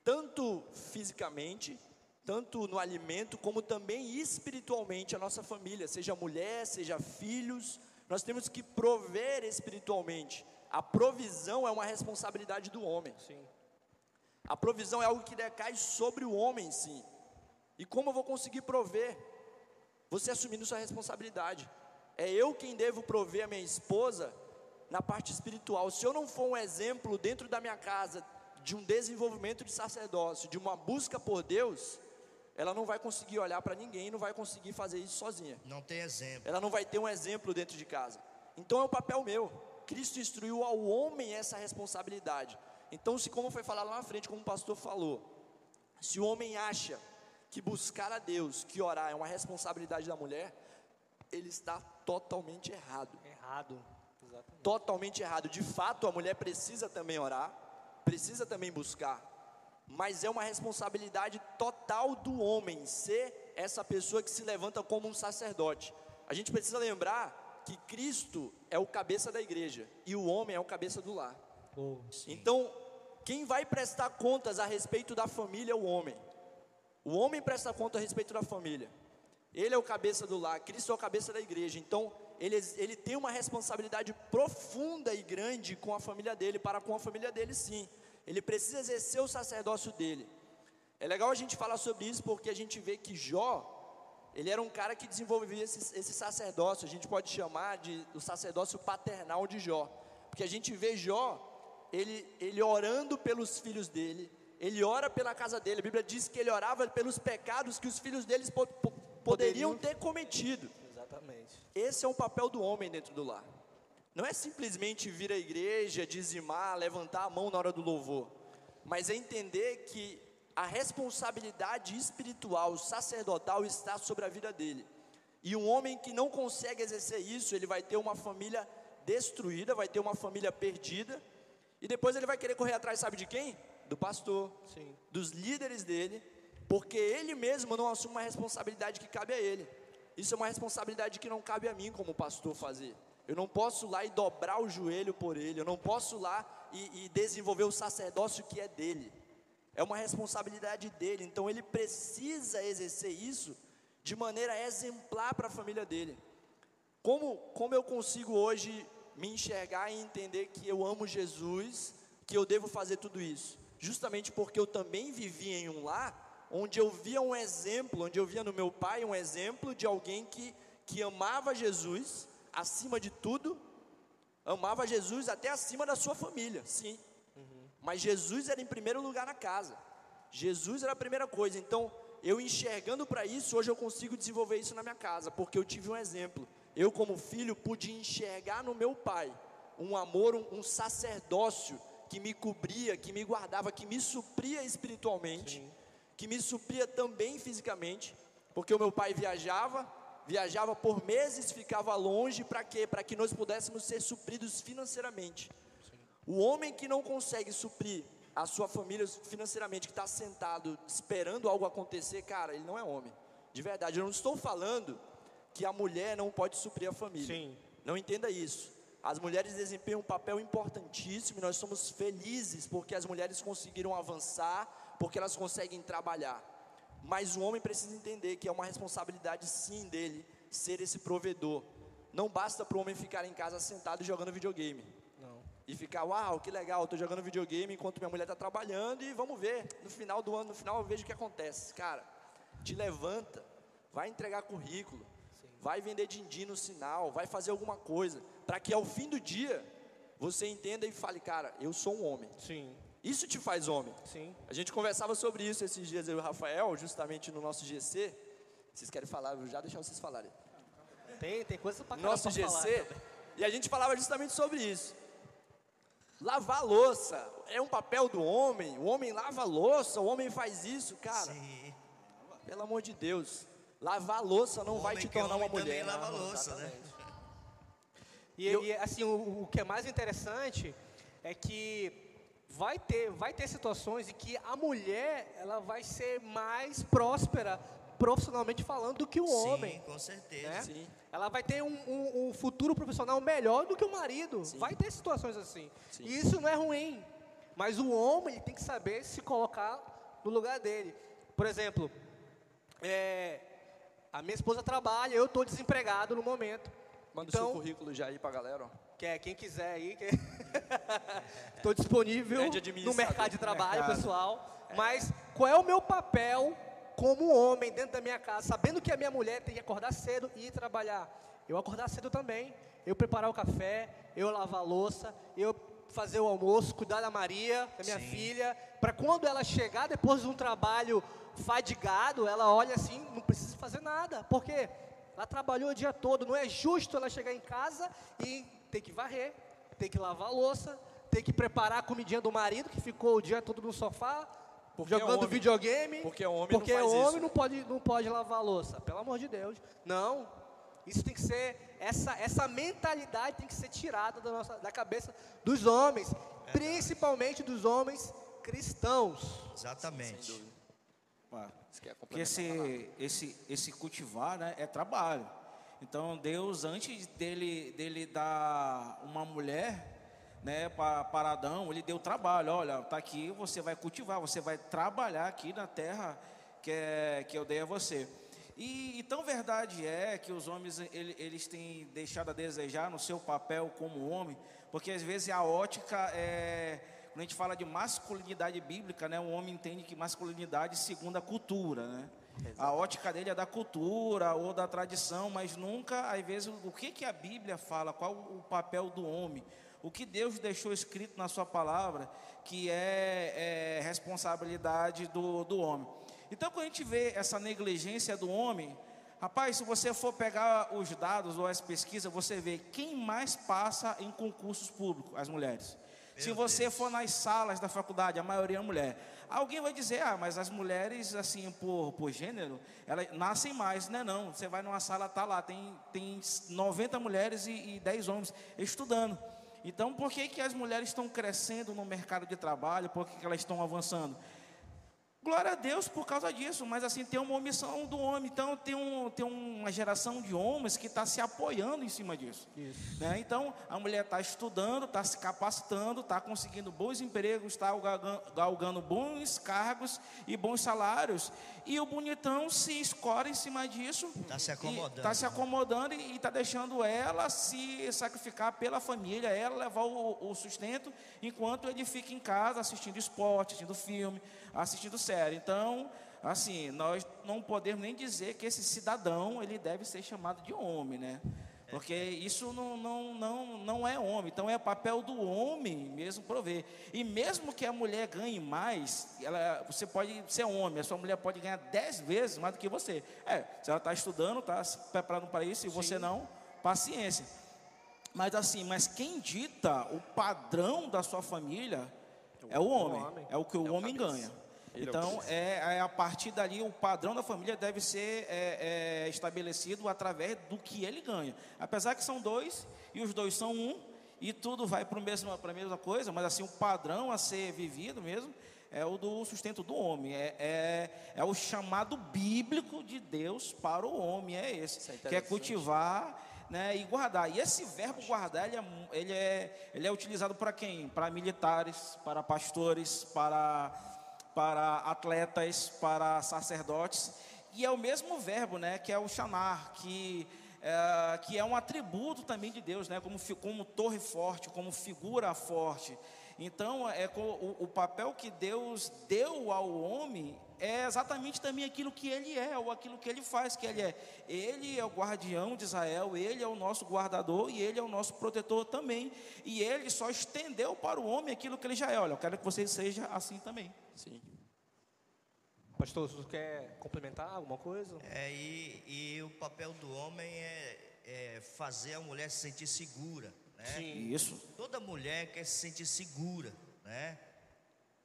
tanto fisicamente, tanto no alimento, como também espiritualmente a nossa família, seja mulher, seja filhos, nós temos que prover espiritualmente. A provisão é uma responsabilidade do homem. Sim. A provisão é algo que decai sobre o homem, sim. E como eu vou conseguir prover? Você assumindo sua responsabilidade. É eu quem devo prover a minha esposa na parte espiritual. Se eu não for um exemplo dentro da minha casa de um desenvolvimento de sacerdócio, de uma busca por Deus, ela não vai conseguir olhar para ninguém, não vai conseguir fazer isso sozinha. Não tem exemplo. Ela não vai ter um exemplo dentro de casa. Então é o papel meu. Cristo instruiu ao homem essa responsabilidade. Então, se como foi falado lá na frente, como o pastor falou, se o homem acha que buscar a Deus, que orar é uma responsabilidade da mulher, ele está totalmente errado. Errado. Exatamente. Totalmente errado. De fato, a mulher precisa também orar, precisa também buscar mas é uma responsabilidade total do homem ser essa pessoa que se levanta como um sacerdote. A gente precisa lembrar que Cristo é o cabeça da igreja e o homem é o cabeça do lar. Oh, então, quem vai prestar contas a respeito da família é o homem. O homem presta conta a respeito da família. Ele é o cabeça do lar, Cristo é o cabeça da igreja. Então, ele, ele tem uma responsabilidade profunda e grande com a família dele, para com a família dele, sim ele precisa exercer o sacerdócio dele. É legal a gente falar sobre isso porque a gente vê que Jó, ele era um cara que desenvolvia esse, esse sacerdócio, a gente pode chamar de o sacerdócio paternal de Jó, porque a gente vê Jó, ele, ele orando pelos filhos dele, ele ora pela casa dele, a Bíblia diz que ele orava pelos pecados que os filhos deles po, po, poderiam ter cometido. Exatamente. Esse é o papel do homem dentro do lar. Não é simplesmente vir à igreja, dizimar, levantar a mão na hora do louvor, mas é entender que a responsabilidade espiritual, sacerdotal está sobre a vida dele. E um homem que não consegue exercer isso, ele vai ter uma família destruída, vai ter uma família perdida, e depois ele vai querer correr atrás, sabe de quem? Do pastor, Sim. dos líderes dele, porque ele mesmo não assume uma responsabilidade que cabe a ele. Isso é uma responsabilidade que não cabe a mim como pastor fazer. Eu não posso lá e dobrar o joelho por ele. Eu não posso lá e, e desenvolver o sacerdócio que é dele. É uma responsabilidade dele. Então ele precisa exercer isso de maneira exemplar para a família dele. Como, como eu consigo hoje me enxergar e entender que eu amo Jesus, que eu devo fazer tudo isso? Justamente porque eu também vivi em um lar onde eu via um exemplo, onde eu via no meu pai um exemplo de alguém que, que amava Jesus acima de tudo, amava Jesus até acima da sua família, sim. Uhum. Mas Jesus era em primeiro lugar na casa. Jesus era a primeira coisa. Então, eu enxergando para isso, hoje eu consigo desenvolver isso na minha casa, porque eu tive um exemplo. Eu, como filho, pude enxergar no meu pai um amor, um, um sacerdócio que me cobria, que me guardava, que me supria espiritualmente, que me supria também fisicamente, porque o meu pai viajava, viajava por meses, ficava longe, para quê? Para que nós pudéssemos ser supridos financeiramente. O homem que não consegue suprir a sua família financeiramente, que está sentado esperando algo acontecer, cara, ele não é homem. De verdade, eu não estou falando que a mulher não pode suprir a família. Sim. Não entenda isso. As mulheres desempenham um papel importantíssimo e nós somos felizes porque as mulheres conseguiram avançar, porque elas conseguem trabalhar. Mas o homem precisa entender que é uma responsabilidade sim dele ser esse provedor. Não basta para o homem ficar em casa sentado jogando videogame. Não. E ficar, uau, que legal, estou jogando videogame enquanto minha mulher está trabalhando e vamos ver. No final do ano, no final eu vejo o que acontece. Cara, te levanta, vai entregar currículo, vai vender din-din no sinal, vai fazer alguma coisa, para que ao fim do dia você entenda e fale, cara, eu sou um homem. Sim. Isso te faz homem. Sim. A gente conversava sobre isso esses dias, eu e o Rafael, justamente no nosso GC. Vocês querem falar? Eu vou já deixar vocês falarem. Tem, tem coisa pra Nosso pra falar GC. também. E a gente falava justamente sobre isso. Lavar louça é um papel do homem. O homem lava louça, o homem faz isso, cara. Sim. Pelo amor de Deus. Lavar louça não O vai te tornar uma homem também mulher. lava louça, né? E, Eu- e, assim, o, o que é mais interessante é que vai ter, vai ter situações em que a mulher ela vai ser mais próspera profissionalmente falando do que o homem. Sim, com certeza. né? Sim. Ela vai ter um, um- um futuro profissional melhor do que o marido. Sim. Vai ter situações assim. Sim. E isso não é ruim. Mas o homem ele tem que saber se colocar no lugar dele. Por exemplo, é, a minha esposa trabalha, eu estou desempregado no momento. Manda o seu então, currículo já aí pra galera, ó. quer, quem quiser aí, estou disponível É no mercado de trabalho, Mercado. pessoal. Mas qual é o meu papel como homem dentro da minha casa, sabendo que a minha mulher tem que acordar cedo e ir trabalhar? Eu acordar cedo também, eu preparar o café, eu lavar a louça, eu fazer o almoço, cuidar da Maria, da minha Sim. filha, para quando ela chegar depois de um trabalho fadigado, ela olha assim, não precisa fazer nada, porque ela trabalhou o dia todo, não é justo ela chegar em casa e ter que varrer, ter que lavar a louça, ter que preparar a comidinha do marido que ficou o dia todo no sofá, Porque é jogando homem. videogame, Porque homem não porque faz homem isso. não pode não pode lavar a louça, pelo amor de Deus. Não. Isso tem que ser essa essa mentalidade tem que ser tirada da nossa da cabeça dos homens, principalmente dos homens cristãos. Exatamente. Quer Porque esse, esse, esse cultivar né, é trabalho. Então Deus, antes dele, dele dar uma mulher né, para, para Adão, ele deu trabalho. Olha, está aqui, você vai cultivar, você vai trabalhar aqui na terra que, é, que eu dei a você. E, e tão verdade é que os homens ele- eles têm deixado a desejar no seu papel como homem, porque às vezes a ótica é quando a gente fala de masculinidade bíblica, né, o homem entende que masculinidade segundo a cultura, né? A ótica dele é da cultura ou da tradição, mas nunca, às vezes, o o que, que a Bíblia fala, qual o papel do homem, o que Deus deixou escrito na sua palavra, que é, é responsabilidade do, do homem. Então, quando a gente vê essa negligência do homem, rapaz, se você for pegar os dados ou as pesquisas, você vê quem mais passa em concursos públicos, as mulheres. Se você Deus. for nas salas da faculdade, a maioria é mulher. Alguém vai dizer, ah, mas as mulheres, assim, por, por gênero, elas nascem mais, né? Não, você vai numa sala, tá lá, tem, tem 90 mulheres e, e 10 homens estudando. Então, por que, que as mulheres estão crescendo no mercado de trabalho? Por que, que elas estão avançando? Glória a Deus por causa disso, mas assim, tem uma omissão do homem. Então, tem, um, tem uma geração de homens que está se apoiando em cima disso. né? Então, a mulher está estudando, está se capacitando, está conseguindo bons empregos, está galgando, bons cargos e bons salários. E o bonitão se escora em cima disso. Tá se acomodando, Está se né? acomodando e está deixando ela se sacrificar pela família, ela levar o, o sustento, enquanto ele fica em casa assistindo esporte, assistindo filme, assistindo série. Então, assim, nós não podemos nem dizer que esse cidadão ele deve ser chamado de homem, né? Porque isso não, não, não, não é homem, então é papel do homem mesmo prover. E mesmo que a mulher ganhe mais, ela, você pode ser homem, a sua mulher pode ganhar dez vezes mais do que você. É, se ela está estudando, está se preparando para isso, e você não, paciência. Mas assim, mas quem dita o padrão da sua família É o homem, homem. é o que o É o homem cabeça. ganha. Então, cabeça. é, é a partir dali, o padrão da família deve ser é, é, estabelecido através do que ele ganha. Apesar que são dois, e os dois são um, e tudo vai para a mesma, coisa, mas assim, o padrão a ser vivido mesmo é o do sustento do homem. É, é, é o chamado bíblico de Deus para o homem, é esse. É que é cultivar né, e guardar. E esse verbo guardar, ele é, ele é, ele é utilizado para quem? Para militares, para pastores, para, para atletas, para sacerdotes. E é o mesmo verbo, né, que é o chamar, que é, que é um atributo também de Deus, né, como, como torre forte, como figura forte. Então, é o, o papel que Deus deu ao homem é exatamente também aquilo que ele é, ou aquilo que ele faz, que ele é. Ele é o guardião de Israel, ele é o nosso guardador e ele é o nosso protetor também. E ele só estendeu para o homem aquilo que ele já é. Olha, eu quero que você seja assim também. Sim. Pastor, você quer complementar alguma coisa? É, e, e o papel do homem é, é fazer a mulher se sentir segura, né? Sim. Isso. Toda mulher quer se sentir segura, né?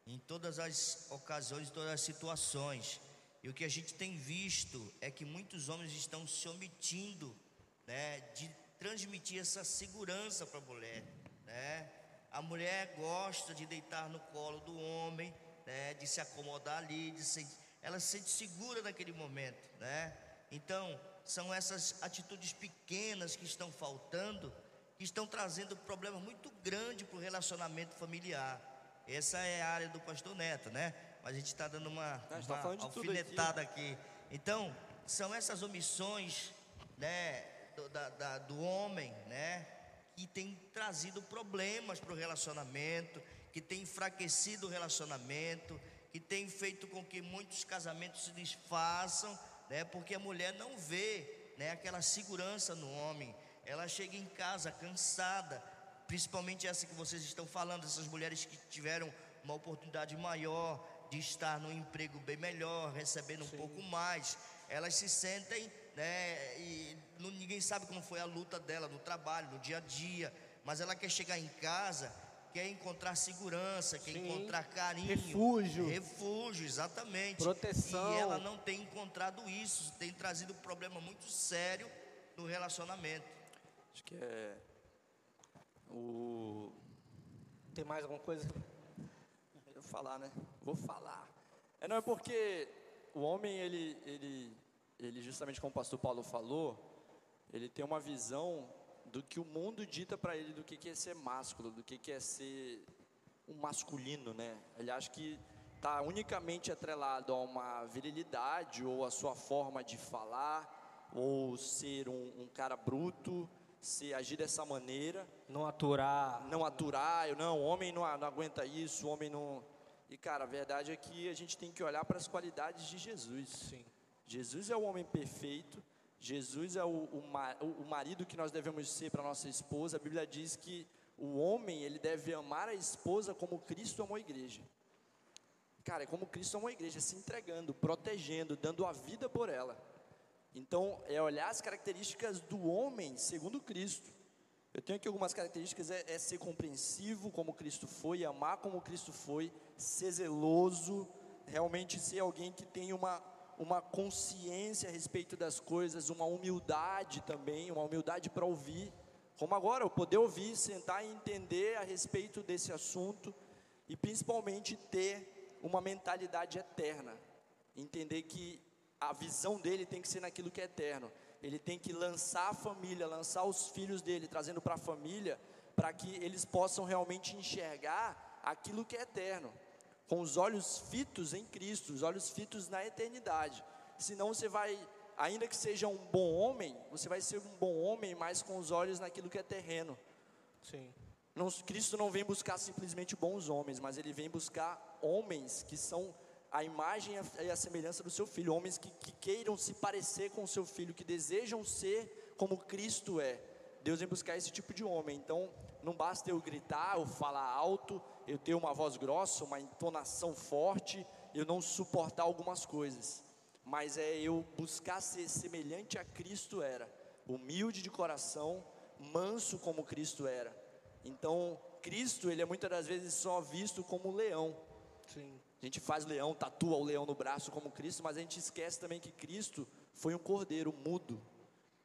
Em todas as ocasiões, em todas as situações. E o que a gente tem visto é que muitos homens estão se omitindo, né, de transmitir essa segurança para a mulher, né? A mulher gosta de deitar no colo do homem, né, de se acomodar ali, de se, ela se sente segura naquele momento, né? Então, são essas atitudes pequenas que estão faltando, que estão trazendo problema muito grande para o relacionamento familiar. Essa é a área do pastor Neto, né? Mas a gente está dando uma, gente tá uma tudo alfinetada aqui. Então, são essas omissões, né, do, da- da- do homem, né, que tem trazido problemas para o relacionamento, que tem enfraquecido o relacionamento, que tem feito com que muitos casamentos se desfaçam, né, porque a mulher não vê, né, aquela segurança no homem. Ela chega em casa cansada, principalmente essa que vocês estão falando, essas mulheres que tiveram uma oportunidade maior de estar num emprego bem melhor, recebendo um pouco mais, elas se sentem, né, e não- ninguém sabe como foi a luta dela no trabalho, no dia a dia, mas ela quer chegar em casa, quer encontrar segurança, quer Sim. encontrar carinho, Refúgio. refúgio, exatamente, Proteção. e ela não tem encontrado isso, tem trazido um problema muito sério no relacionamento. Acho que é o Tem mais alguma coisa? Eu falar, né? Vou falar. É não é porque o homem ele ele ele justamente como o pastor Paulo falou, ele tem uma visão do que o mundo dita para ele do que que é ser másculo, do que que é ser um masculino, né? Ele acha que está unicamente atrelado a uma virilidade ou a sua forma de falar ou ser um, um cara bruto, se agir dessa maneira Não aturar. não aturar, eu não, o homem não, não aguenta isso, o homem não. E cara, a verdade é que a gente tem que olhar para as qualidades de Jesus. Sim. Jesus é o homem perfeito, Jesus é o, o- o marido que nós devemos ser para nossa esposa. A Bíblia diz que o homem ele deve amar a esposa como Cristo amou a igreja. Cara, é como Cristo amou a igreja, se entregando, protegendo, dando a vida por ela. Então, é olhar as características do homem segundo Cristo. Eu tenho aqui algumas características: é, é ser compreensivo como Cristo foi, amar como Cristo foi, ser zeloso, realmente ser alguém que tem uma, uma consciência a respeito das coisas, uma humildade também, uma humildade para ouvir. Como agora, eu poder ouvir, sentar e entender a respeito desse assunto e principalmente ter uma mentalidade eterna. Entender que a visão dele tem que ser naquilo que é eterno. Ele tem que lançar a família, lançar os filhos dele, trazendo para a família, para que eles possam realmente enxergar aquilo que é eterno, com os olhos fitos em Cristo, os olhos fitos na eternidade. Senão você vai, ainda que seja um bom homem, você vai ser um bom homem, mas com os olhos naquilo que é terreno. Sim. Não, Cristo não vem buscar simplesmente bons homens, mas ele vem buscar homens que são a imagem e a- semelhança do seu filho, homens que, que queiram se parecer com o seu filho, que desejam ser como Cristo é. Deus vem buscar esse tipo de homem. Então, não basta eu gritar, eu falar alto, eu ter uma voz grossa, uma entonação forte, eu não suportar algumas coisas. Mas é eu buscar ser semelhante a Cristo era, humilde de coração, manso como Cristo era. Então, Cristo, ele é muitas das vezes só visto como leão. Sim. A gente faz leão, tatua o leão no braço como Cristo, mas a gente esquece também que Cristo foi um cordeiro mudo,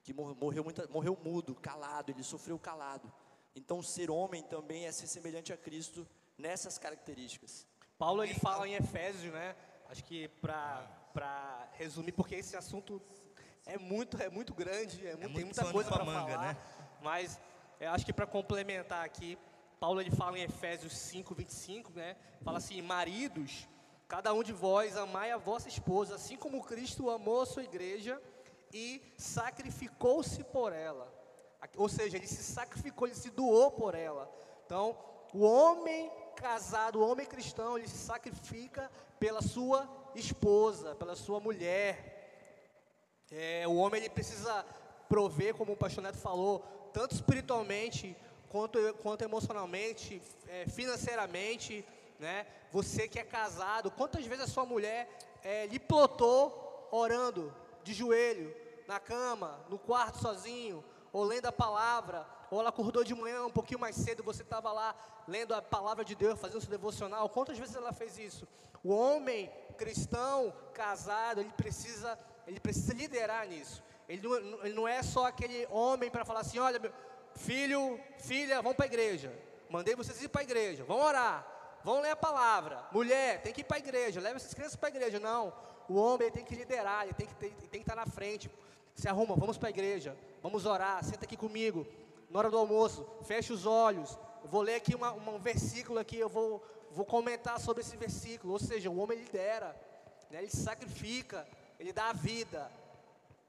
que morreu, muita, morreu mudo, calado, ele sofreu calado. Então, ser homem também é ser semelhante a Cristo nessas características. Paulo ele fala em Efésios, né? Acho que para resumir, porque esse assunto é muito, é muito grande, é, muito, muito tem muita coisa para falar. né? Mas eu acho que para complementar aqui, Paulo ele fala em Efésios 5, 25, né? Fala assim: Maridos, cada um de vós amai a vossa esposa, assim como Cristo amou a sua igreja e sacrificou-se por ela. Ou seja, ele se sacrificou, ele se doou por ela. Então, o homem casado, o homem cristão, ele se sacrifica pela sua esposa, pela sua mulher. É, o homem ele precisa prover, como o pastor Neto falou, tanto espiritualmente quanto, quanto emocionalmente, é, financeiramente, né? Você que é casado, quantas vezes a sua mulher é, lhe plotou orando de joelho, na cama, no quarto sozinho, ou lendo a palavra, ou ela acordou de manhã um pouquinho mais cedo, você estava lá lendo a palavra de Deus, fazendo seu devocional. Quantas vezes ela fez isso? O homem cristão, casado, ele precisa, ele precisa liderar nisso. Ele não, ele não é só aquele homem para falar assim: olha, meu filho, filha, vão para a igreja. Mandei vocês ir para a igreja, vão orar, vão ler a palavra. Mulher, tem que ir para a igreja, leva essas crianças para a igreja. Não, o homem tem que liderar, ele tem que, tem, que estar na frente. Se arruma, vamos para a igreja, vamos orar, senta aqui comigo, na hora do almoço, feche os olhos. Eu vou ler aqui uma, uma, um versículo aqui, eu vou, vou comentar sobre esse versículo. Ou seja, o homem lidera, né, ele sacrifica, ele dá a vida.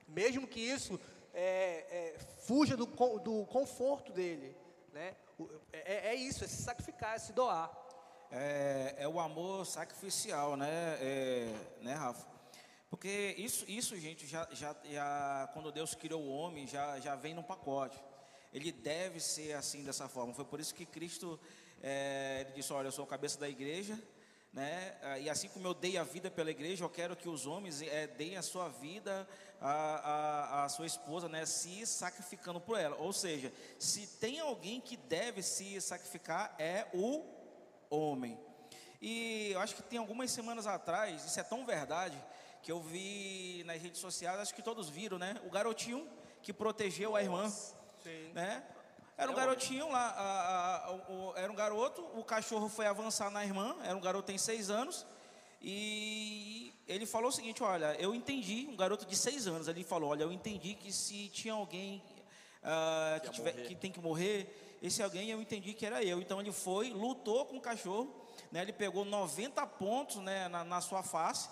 Mesmo que isso é, é, fuja do, do conforto dele. Né? É, é, isso, é se sacrificar, é se doar. É, é o amor sacrificial, né, é, né Rafa? Porque isso, isso gente, já, já, já, quando Deus criou o homem, já, já vem no pacote ele deve ser assim dessa forma. Foi por isso que Cristo é, ele disse: Olha, eu sou a cabeça da igreja, né? Ah, e assim como eu dei a vida pela igreja, eu quero que os homens é, deem a sua vida à, à, sua esposa, né? Se sacrificando por ela. Ou seja, se tem alguém que deve se sacrificar, é o homem. E eu acho que tem algumas semanas atrás, isso é tão verdade, que eu vi nas redes sociais, acho que todos viram, né? O garotinho que protegeu a irmã. Sim. Né? Era um garotinho lá, a, a, o, era um garoto, o cachorro foi avançar na irmã, era um garoto tem seis anos, e ele falou o seguinte, olha, eu entendi, um garoto de seis anos, ele falou, olha, eu entendi que se tinha alguém uh, que, tiver, que, tem que morrer, esse alguém eu entendi que era eu. Então ele foi, lutou com o cachorro, né, ele pegou 90 pontos né, na, na sua face,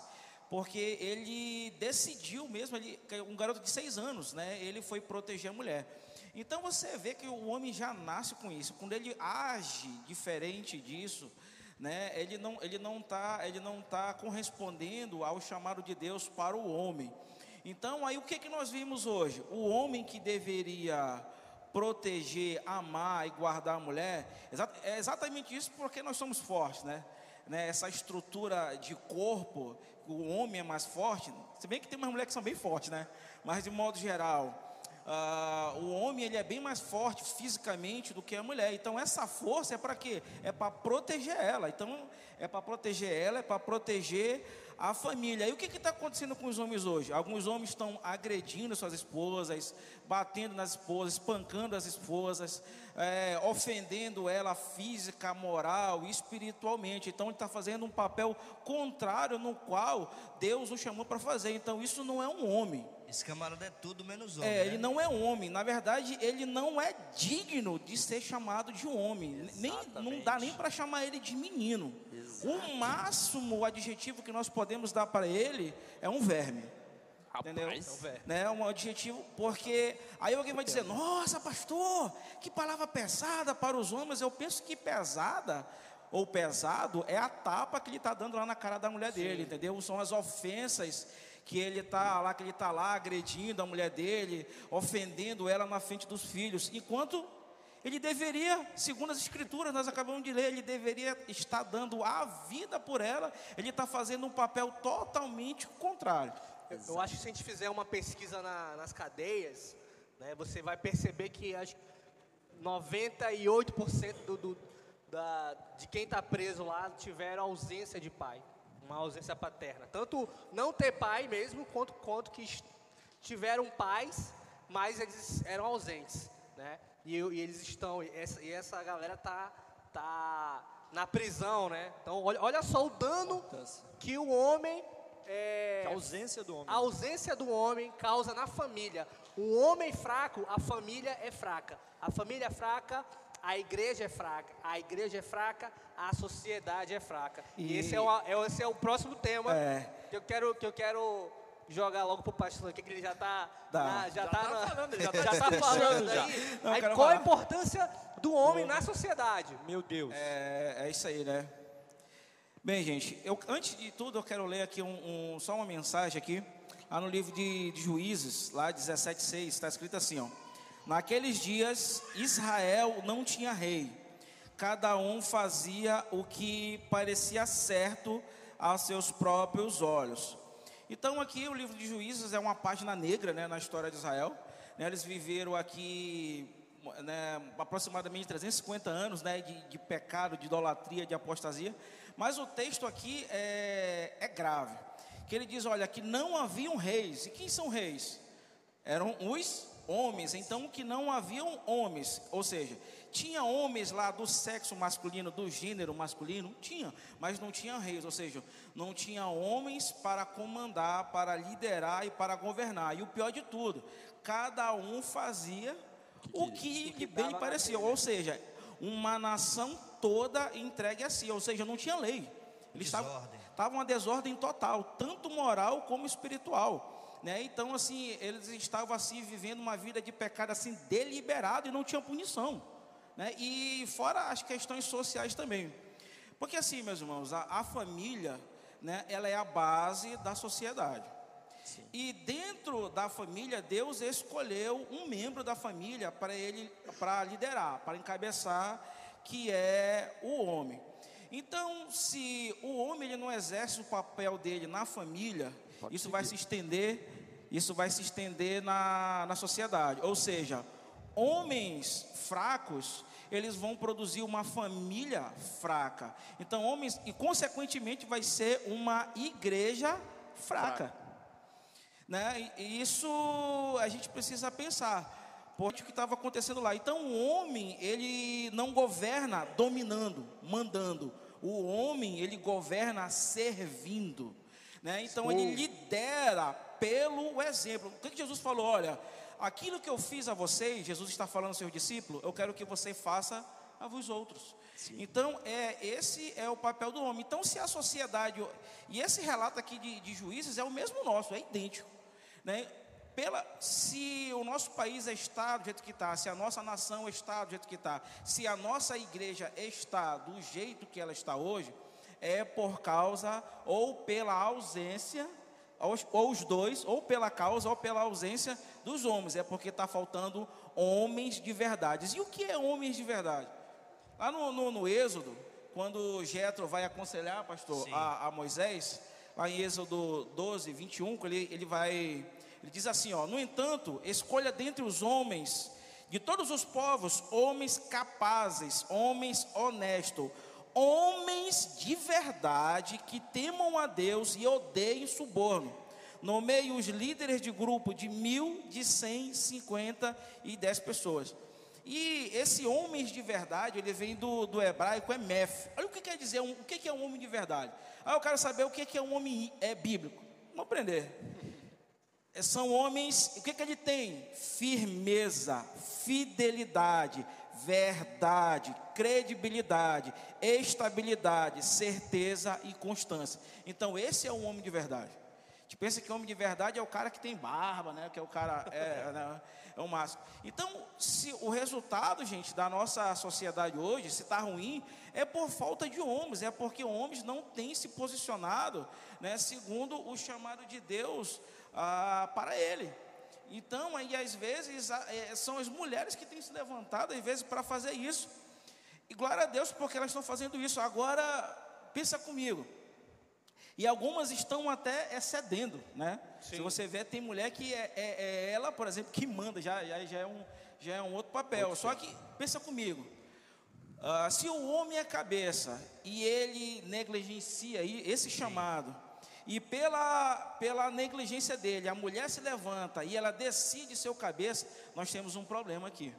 porque ele decidiu mesmo, ele, um garoto de seis anos, né, ele foi proteger a mulher. Então você vê que o homem já nasce com isso. Quando ele age diferente disso, né, ele não ele não está ele não tá correspondendo ao chamado de Deus para o homem. Então aí o que que nós vimos hoje? O homem que deveria proteger, amar e guardar a mulher, é exatamente isso porque nós somos fortes, né? né? Essa estrutura de corpo, o homem é mais forte. Se bem que tem umas mulheres que são bem fortes, né? Mas de modo geral, ah, o homem ele é bem mais forte fisicamente do que a mulher. Então essa força é para quê? É para proteger ela. Então é para proteger ela, é para proteger a família. E o que está acontecendo com os homens hoje? Alguns homens estão agredindo suas esposas, batendo nas esposas, espancando as esposas, é, ofendendo ela física, moral, espiritualmente. Então ele está fazendo um papel contrário no qual Deus o chamou para fazer. Então isso não é um homem. Esse camarada é tudo menos homem. É, né? ele não é homem. Na verdade, ele não é digno de ser chamado de homem. Nem, não dá nem para chamar ele de menino. Exato. O máximo o adjetivo que nós podemos dar para ele é um verme. Rapaz, entendeu? É um, né, um adjetivo, porque aí alguém vai dizer: Nossa, pastor, que palavra pesada para os homens. Eu penso que pesada ou pesado é a tapa que ele está dando lá na cara da mulher Sim. dele, entendeu? São as ofensas que ele está lá, que ele está lá agredindo a mulher dele, ofendendo ela na frente dos filhos, enquanto ele deveria, segundo as escrituras, nós acabamos de ler, ele deveria estar dando a vida por ela, ele está fazendo um papel totalmente contrário. Eu, acho que se a gente fizer uma pesquisa na, nas cadeias, né, você vai perceber que acho 98% do, do, da, de quem está preso lá tiveram ausência de pai, uma ausência paterna. Tanto não ter pai mesmo, quanto, quanto que tiveram pais, mas eles eram ausentes, né? E, e eles estão, e essa, e essa galera tá, tá na prisão, né? Então, olha, olha só o dano que o homem é, a ausência do homem. A ausência do homem causa na família. O homem fraco, a família é fraca. A família é fraca, a igreja é fraca. A igreja é fraca, a sociedade é fraca. E, e esse, é o, é, esse é o próximo tema é. que eu quero que eu quero jogar logo pro pastor que ele já está já, já tá, tá falando, já, já tá falando aí. Não, aí qual falar. a importância do homem na sociedade? Meu Deus. É, é isso aí, né? Bem, gente, eu, antes de tudo eu quero ler aqui um, um só uma mensagem aqui, lá no livro de, de Juízes, lá 17,6, está escrito assim, ó. Naqueles dias Israel não tinha rei, cada um fazia o que parecia certo aos seus próprios olhos. Então aqui o livro de Juízes é uma página negra né, na história de Israel. Né, eles viveram aqui né, aproximadamente 350 anos né, de, de pecado, de idolatria, de apostasia. Mas o texto aqui é, é grave. Que ele diz: olha, que não haviam reis. E quem são reis? Eram os homens. Então, que não haviam homens. Ou seja, tinha homens lá do sexo masculino, do gênero masculino? Tinha, mas não tinha reis. Ou seja, não tinha homens para comandar, para liderar e para governar. E o pior de tudo, cada um fazia o que, que bem parecia. Ou seja, uma nação toda entregue a si, ou seja, não tinha lei. Eles estavam uma desordem total, tanto moral como espiritual. Né? Então, assim, eles estavam assim vivendo uma vida de pecado assim deliberado e não tinha punição. Né? E fora as questões sociais também. Porque assim, meus irmãos, a, a família, né, ela é a base da sociedade. Sim. E dentro da família, Deus escolheu um membro da família para ele para liderar, para encabeçar que é o homem. Então, se o homem ele não exerce o papel dele na família, isso vai se estender, isso vai se estender na, na sociedade. Ou seja, homens fracos, eles vão produzir uma família fraca. Então, homens, e consequentemente vai ser uma igreja fraca. fraca. Né? E isso a gente precisa pensar por que estava acontecendo lá. Então o homem, ele não governa dominando, mandando. O homem, ele governa servindo. Né? Então ele lidera pelo exemplo. O que Jesus falou? Olha, aquilo que eu fiz a vocês, Jesus está falando aos seus discípulos, eu quero que você faça a vós outros. Sim. Então, é, esse é o papel do homem. Então, se a sociedade, e esse relato aqui de, de juízes é o mesmo nosso, é idêntico. Né? pela, se o nosso país está do jeito que está, se a nossa nação está do jeito que está, se a nossa igreja está do jeito que ela está hoje, é por causa ou pela ausência, ou, os dois, ou pela causa ou pela ausência dos homens, é porque está faltando homens de verdade. E o que é homens de verdade? Lá no, no, no Êxodo, quando Jetro vai aconselhar, pastor, a, a, Moisés, lá em Êxodo 12, 21, ele, ele vai ele diz assim: ó, no entanto, escolha dentre os homens de todos os povos homens capazes, homens honestos, homens de verdade que temam a Deus e odeiem suborno. Nomeie os líderes de grupo de mil, de cem, cinquenta e dez pessoas. E esse homens de verdade, ele vem do, do hebraico, é mef. Olha o que quer dizer, um, o que é um homem de verdade. Ah, eu quero saber o que é um homem é bíblico. Vamos aprender. São homens, o que, que ele tem? Firmeza, fidelidade, verdade, credibilidade, estabilidade, certeza e constância. Então, esse é o homem de verdade. A gente pensa que o homem de verdade é o cara que tem barba, né? Que é o cara, é, né? é o máximo. Então, se o resultado, gente, da nossa sociedade hoje, se está ruim, é por falta de homens, é porque homens não têm se posicionado, né? Segundo o chamado de Deus ah, para ele. Então, aí às vezes é, são as mulheres que têm se levantado, às vezes, para fazer isso. E glória a Deus porque elas estão fazendo isso. Agora, pensa comigo. E algumas estão até excedendo, né? Sim. Se você ver, tem mulher que é, é, é, ela, por exemplo, que manda, já, já, já, é, um, já é um outro papel. Outro Só que, pensa comigo. Ah, se o homem é cabeça e ele negligencia aí esse chamado, e pela, pela negligência dele, a mulher se levanta e ela decide ser o cabeça, nós temos um problema aqui.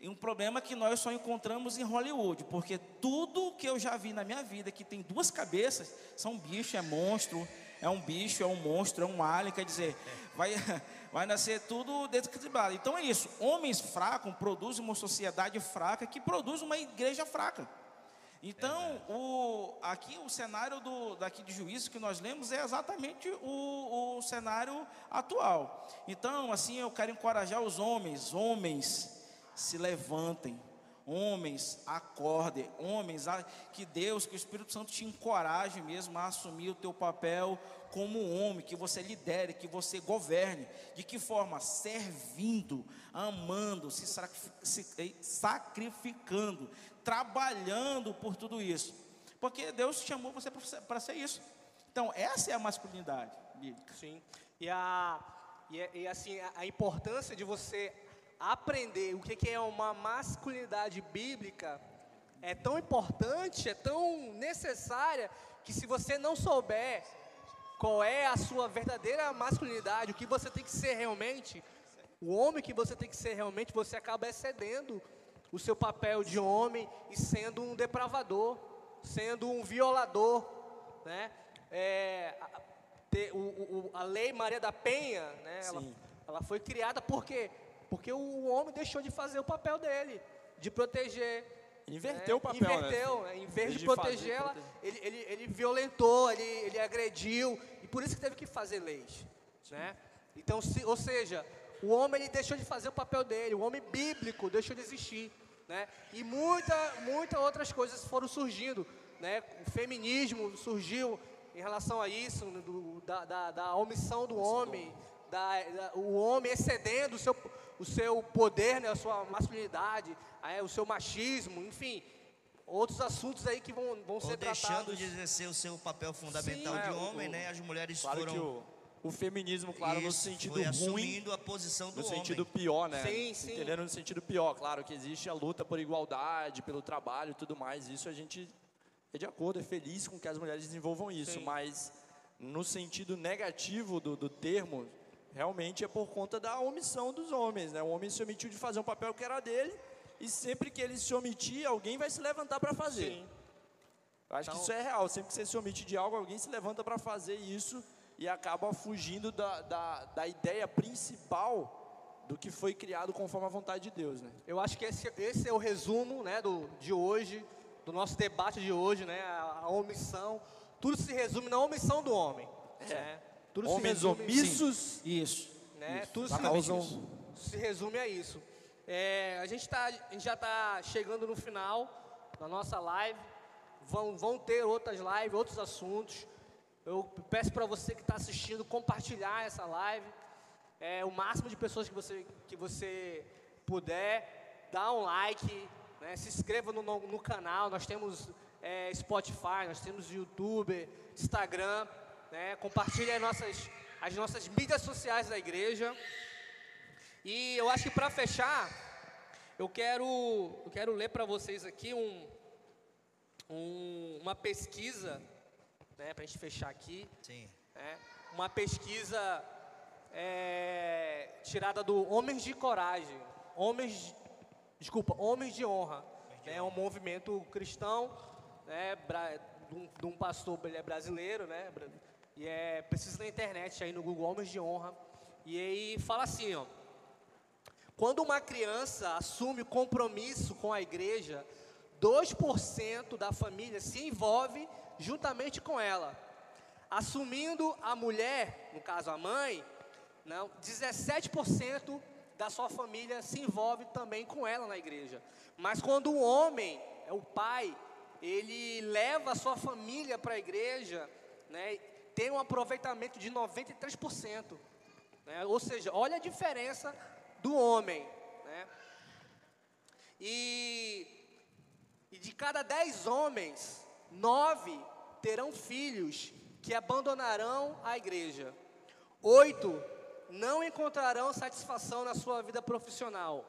E um problema que nós só encontramos em Hollywood, porque tudo que eu já vi na minha vida que tem duas cabeças são bicho, é monstro, é um bicho, é um monstro, é um alien, quer dizer, vai, vai nascer tudo dentro de equilibrado. Então é isso, homens fracos produzem uma sociedade fraca que produz uma igreja fraca. Então, o, aqui o cenário do, daqui de juízo que nós lemos é exatamente o, o cenário atual. Então, assim, eu quero encorajar os homens, homens, se levantem, homens, acordem, homens, que Deus, que o Espírito Santo te encoraje mesmo a assumir o teu papel como homem, que você lidere, que você governe. De que forma? Servindo, amando, se sacrificando, trabalhando por tudo isso. Porque Deus chamou você para ser isso. Então, essa é a masculinidade bíblica. Sim. E, a, e, e assim, a, a importância de você aprender o que é uma masculinidade bíblica é tão importante, é tão necessária, que se você não souber qual é a sua verdadeira masculinidade, o que você tem que ser realmente, o homem que você tem que ser realmente, você acaba excedendo o seu papel de homem e sendo um depravador, sendo um violador, né? É, a, ter, o, o, a lei Maria da Penha, né? Ela, ela foi criada por quê? Porque o homem deixou de fazer o papel dele, de proteger. Inverteu né? o papel, Inverteu, né? em vez de, de proteger ela, ele, ele, ele violentou, ele, ele agrediu, e por isso que teve que fazer leis. Né? Então, se, ou seja, o homem ele deixou de fazer o papel dele, o homem bíblico deixou de existir. Né? E muita, muitas outras coisas foram surgindo. Né? O feminismo surgiu em relação a isso, do, da, da, da omissão do homem, da, da, o homem excedendo o seu, o seu poder, né, a sua masculinidade, é, o seu machismo, enfim, outros assuntos aí que vão, vão ser deixando tratados. de exercer o seu papel fundamental Sim, de é, homem, o, né? As mulheres claro foram que o, feminismo, claro, Isso, no sentido foi ruim, assumindo a posição do no homem. sentido pior, né? Sim, sim. Entendendo no sentido pior, claro que existe a luta por igualdade, pelo trabalho, e tudo mais. Isso a gente é de acordo, é feliz com que as mulheres desenvolvam isso, sim. mas no sentido negativo do, do termo, realmente é por conta da omissão dos homens, né? O homem se omitiu de fazer um papel que era dele e sempre que ele se omitir, alguém vai se levantar para fazer. Sim. Eu acho então, que isso é real. Sempre que você se omite de algo, alguém se levanta para fazer isso e acaba fugindo da, da, da, ideia principal do que foi criado conforme a vontade de Deus, né? Eu acho que esse, esse é o resumo, né, do, de hoje, do nosso debate de hoje, né? A, a omissão. Tudo se resume na omissão do homem. É. Né? Tudo Homens omissos. Sim. Isso. Né? Isso. Tudo se, causam... se resume a isso. É, a, gente tá, a gente já está chegando no final da nossa live. Vão, vão ter outras lives, outros assuntos. Eu peço para você que está assistindo compartilhar essa live. É, o máximo de pessoas que você, que você puder. Dá um like, né? se inscreva no, no, no canal. Nós temos é, Spotify, nós temos YouTube, Instagram né? Compartilhe as nossas, as nossas mídias sociais da igreja. E eu acho que para fechar, eu quero, eu quero ler para vocês aqui um, um, uma pesquisa, né, para a gente fechar aqui. Sim. Né, uma pesquisa é, tirada do Homens de Coragem, Homens, desculpa, Homens de Honra. É né, um movimento cristão, né, de um, de um pastor ele é brasileiro, né, e é precisa na internet aí no Google Homens de Honra. E aí fala assim, ó. Quando uma criança assume compromisso com a igreja, 2% da família se envolve juntamente com ela. Assumindo a mulher, no caso a mãe, não, 17% da sua família se envolve também com ela na igreja. Mas quando o homem, é o pai, ele leva a sua família para a igreja, né, tem um aproveitamento de 93%. Né? Ou seja, olha a diferença do homem. Né? E, e de cada 10 homens, 9 terão filhos que abandonarão a igreja. Oito não encontrarão satisfação na sua vida profissional.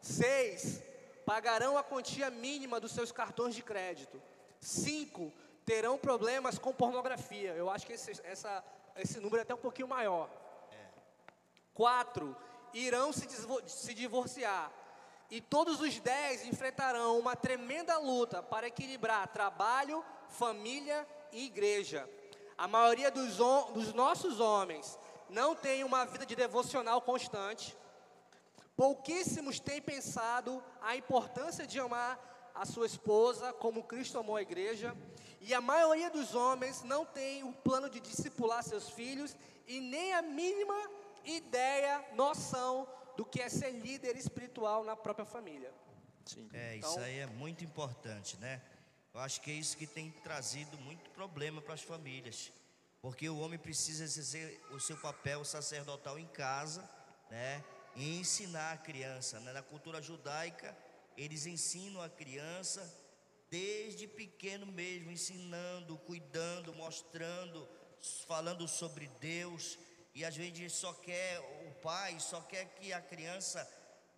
Seis pagarão a quantia mínima dos seus cartões de crédito. Cinco, terão problemas com pornografia. Eu acho que esse, essa, esse número é até um pouquinho maior. Quatro, irão se, se divorciar. E todos os dez enfrentarão uma tremenda luta para equilibrar trabalho, família e igreja. A maioria dos, dos nossos homens não tem uma vida de devocional constante. Pouquíssimos têm pensado a importância de amar a sua esposa como Cristo amou a igreja. E a maioria dos homens não tem o plano de discipular seus filhos e nem a mínima ideia, noção do que é ser líder espiritual na própria família. Sim. É, isso então, aí é muito importante, né? Eu acho que é isso que tem trazido muito problema para as famílias. Porque o homem precisa exercer o seu papel sacerdotal em casa, né? E ensinar a criança. Né? Na cultura judaica, eles ensinam a criança desde pequeno mesmo, ensinando, cuidando, mostrando, falando sobre Deus. E às vezes só quer, pai só quer que a criança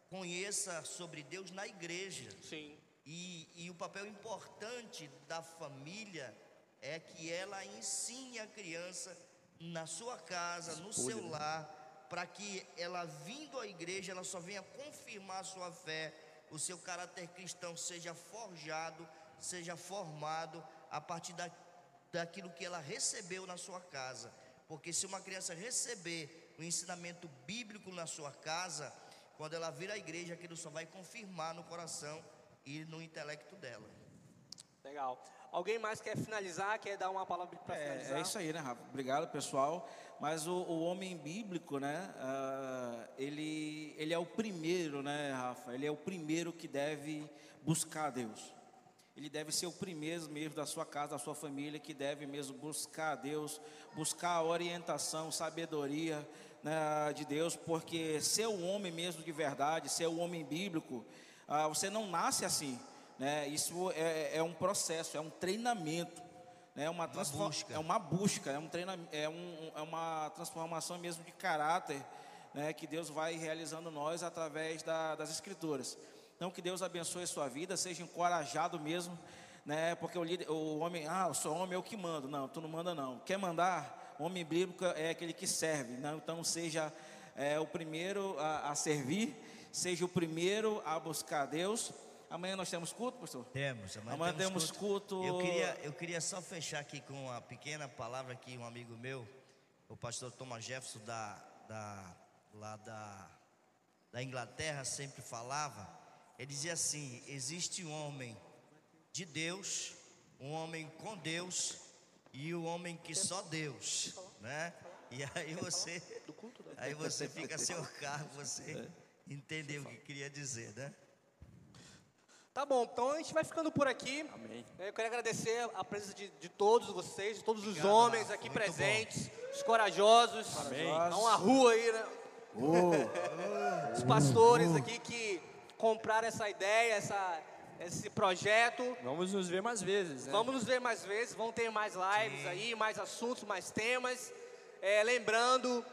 conheça sobre Deus na igreja. Sim. E, e o papel importante da família é que ela ensine a criança na sua casa, no seu né? lar, para que ela vindo à igreja, ela só venha confirmar a sua fé, o seu caráter cristão seja forjado, seja formado a partir da, daquilo que ela recebeu na sua casa. Porque se uma criança receber o ensinamento bíblico na sua casa, quando ela vir à igreja, aquilo só vai confirmar no coração e no intelecto dela. Legal. Alguém mais quer finalizar, quer dar uma palavra para é, finalizar? É isso aí, né, Rafa? Obrigado, pessoal. Mas o, o homem bíblico, né, uh, ele, ele é o primeiro, né, Rafa? Ele é o primeiro que deve buscar a Deus ele deve ser o primeiro mesmo da sua casa, da sua família, que deve mesmo buscar a Deus, buscar a orientação, sabedoria né, de Deus, porque ser o homem mesmo de verdade, ser o homem bíblico, ah, você não nasce assim, né? Isso é, é um processo, é um treinamento, né? É uma, uma busca. é uma busca, é um treinamento, é, um, é uma transformação mesmo de caráter, né? Que Deus vai realizando nós através da, das Escrituras. Então, que Deus abençoe a sua vida, seja encorajado mesmo, né? Porque o, líder, o homem, ah, eu sou homem, eu que mando. Não, tu não manda não. Quer mandar? Homem bíblico é aquele que serve. Né? Então, seja é, o primeiro a, a servir, seja o primeiro a buscar a Deus. Amanhã nós temos culto, pastor? Temos. Amanhã, amanhã temos, temos culto. culto. Eu, queria, eu queria só fechar aqui com uma pequena palavra que um amigo meu, o pastor Thomas Jefferson, da, da, lá da, da Inglaterra, sempre falava. Ele dizia assim: existe um homem de Deus, um homem com Deus e o homem que só Deus, né? E aí você, aí você fica a seu cargo, você entendeu o que queria dizer, né? Tá bom, então a gente vai ficando por aqui. Amém. Eu quero agradecer a presença de, de todos vocês, de todos Obrigado, os homens aqui presentes, bom. os corajosos. Amém. Dá uma rua aí, né? Oh. os pastores aqui que comprar essa ideia, essa, esse projeto. Vamos nos ver mais vezes. Né? Vamos nos ver mais vezes, vão ter mais lives Sim. aí, mais assuntos, mais temas. É, lembrando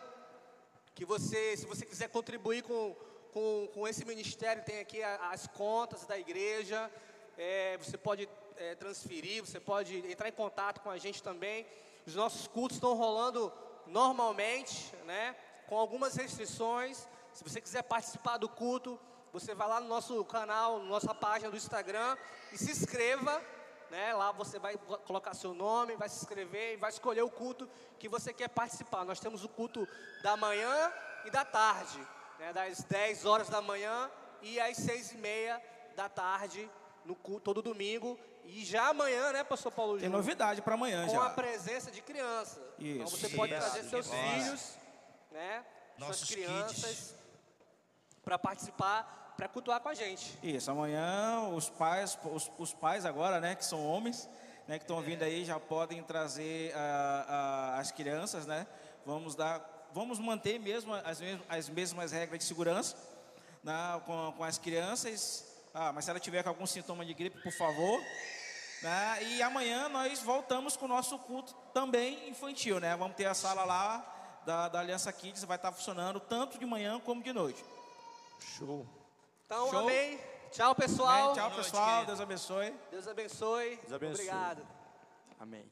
que você, se você quiser contribuir com, com, com esse ministério, tem aqui as contas da igreja. É, você pode é, transferir, você pode entrar em contato com a gente também. Os nossos cultos estão rolando normalmente, né? Com algumas restrições. Se você quiser participar do culto, você vai lá no nosso canal, na nossa página do Instagram e se inscreva. Né? Lá você vai colocar seu nome, vai se inscrever e vai escolher o culto que você quer participar. Nós temos o culto da manhã e da tarde, né? das 10 horas da manhã e às 6 e meia da tarde, no culto, todo domingo. E já amanhã, né, pastor Paulo Tem novidade para amanhã com já. Com a presença de criança. Isso. Então você pode trazer seus filhos, né, Nossos suas crianças, para participar para cultuar com a gente. Isso, amanhã os pais, os, os pais agora, né, que são homens, né, que estão vindo aí, já podem trazer as crianças, né? Vamos dar, vamos manter mesmo as, as mesmas regras de segurança né, com, com as crianças. Ah, mas se ela tiver com algum sintoma de gripe, por favor. Né? E amanhã nós voltamos com o nosso culto também infantil, né? Vamos ter a sala lá da, da Aliança Kids, vai estar funcionando tanto de manhã como de noite. Show. Então, Show. amém. Tchau, pessoal. Amém. Tchau, pessoal. Deus abençoe. Deus abençoe. Deus abençoe. Obrigado. Amém.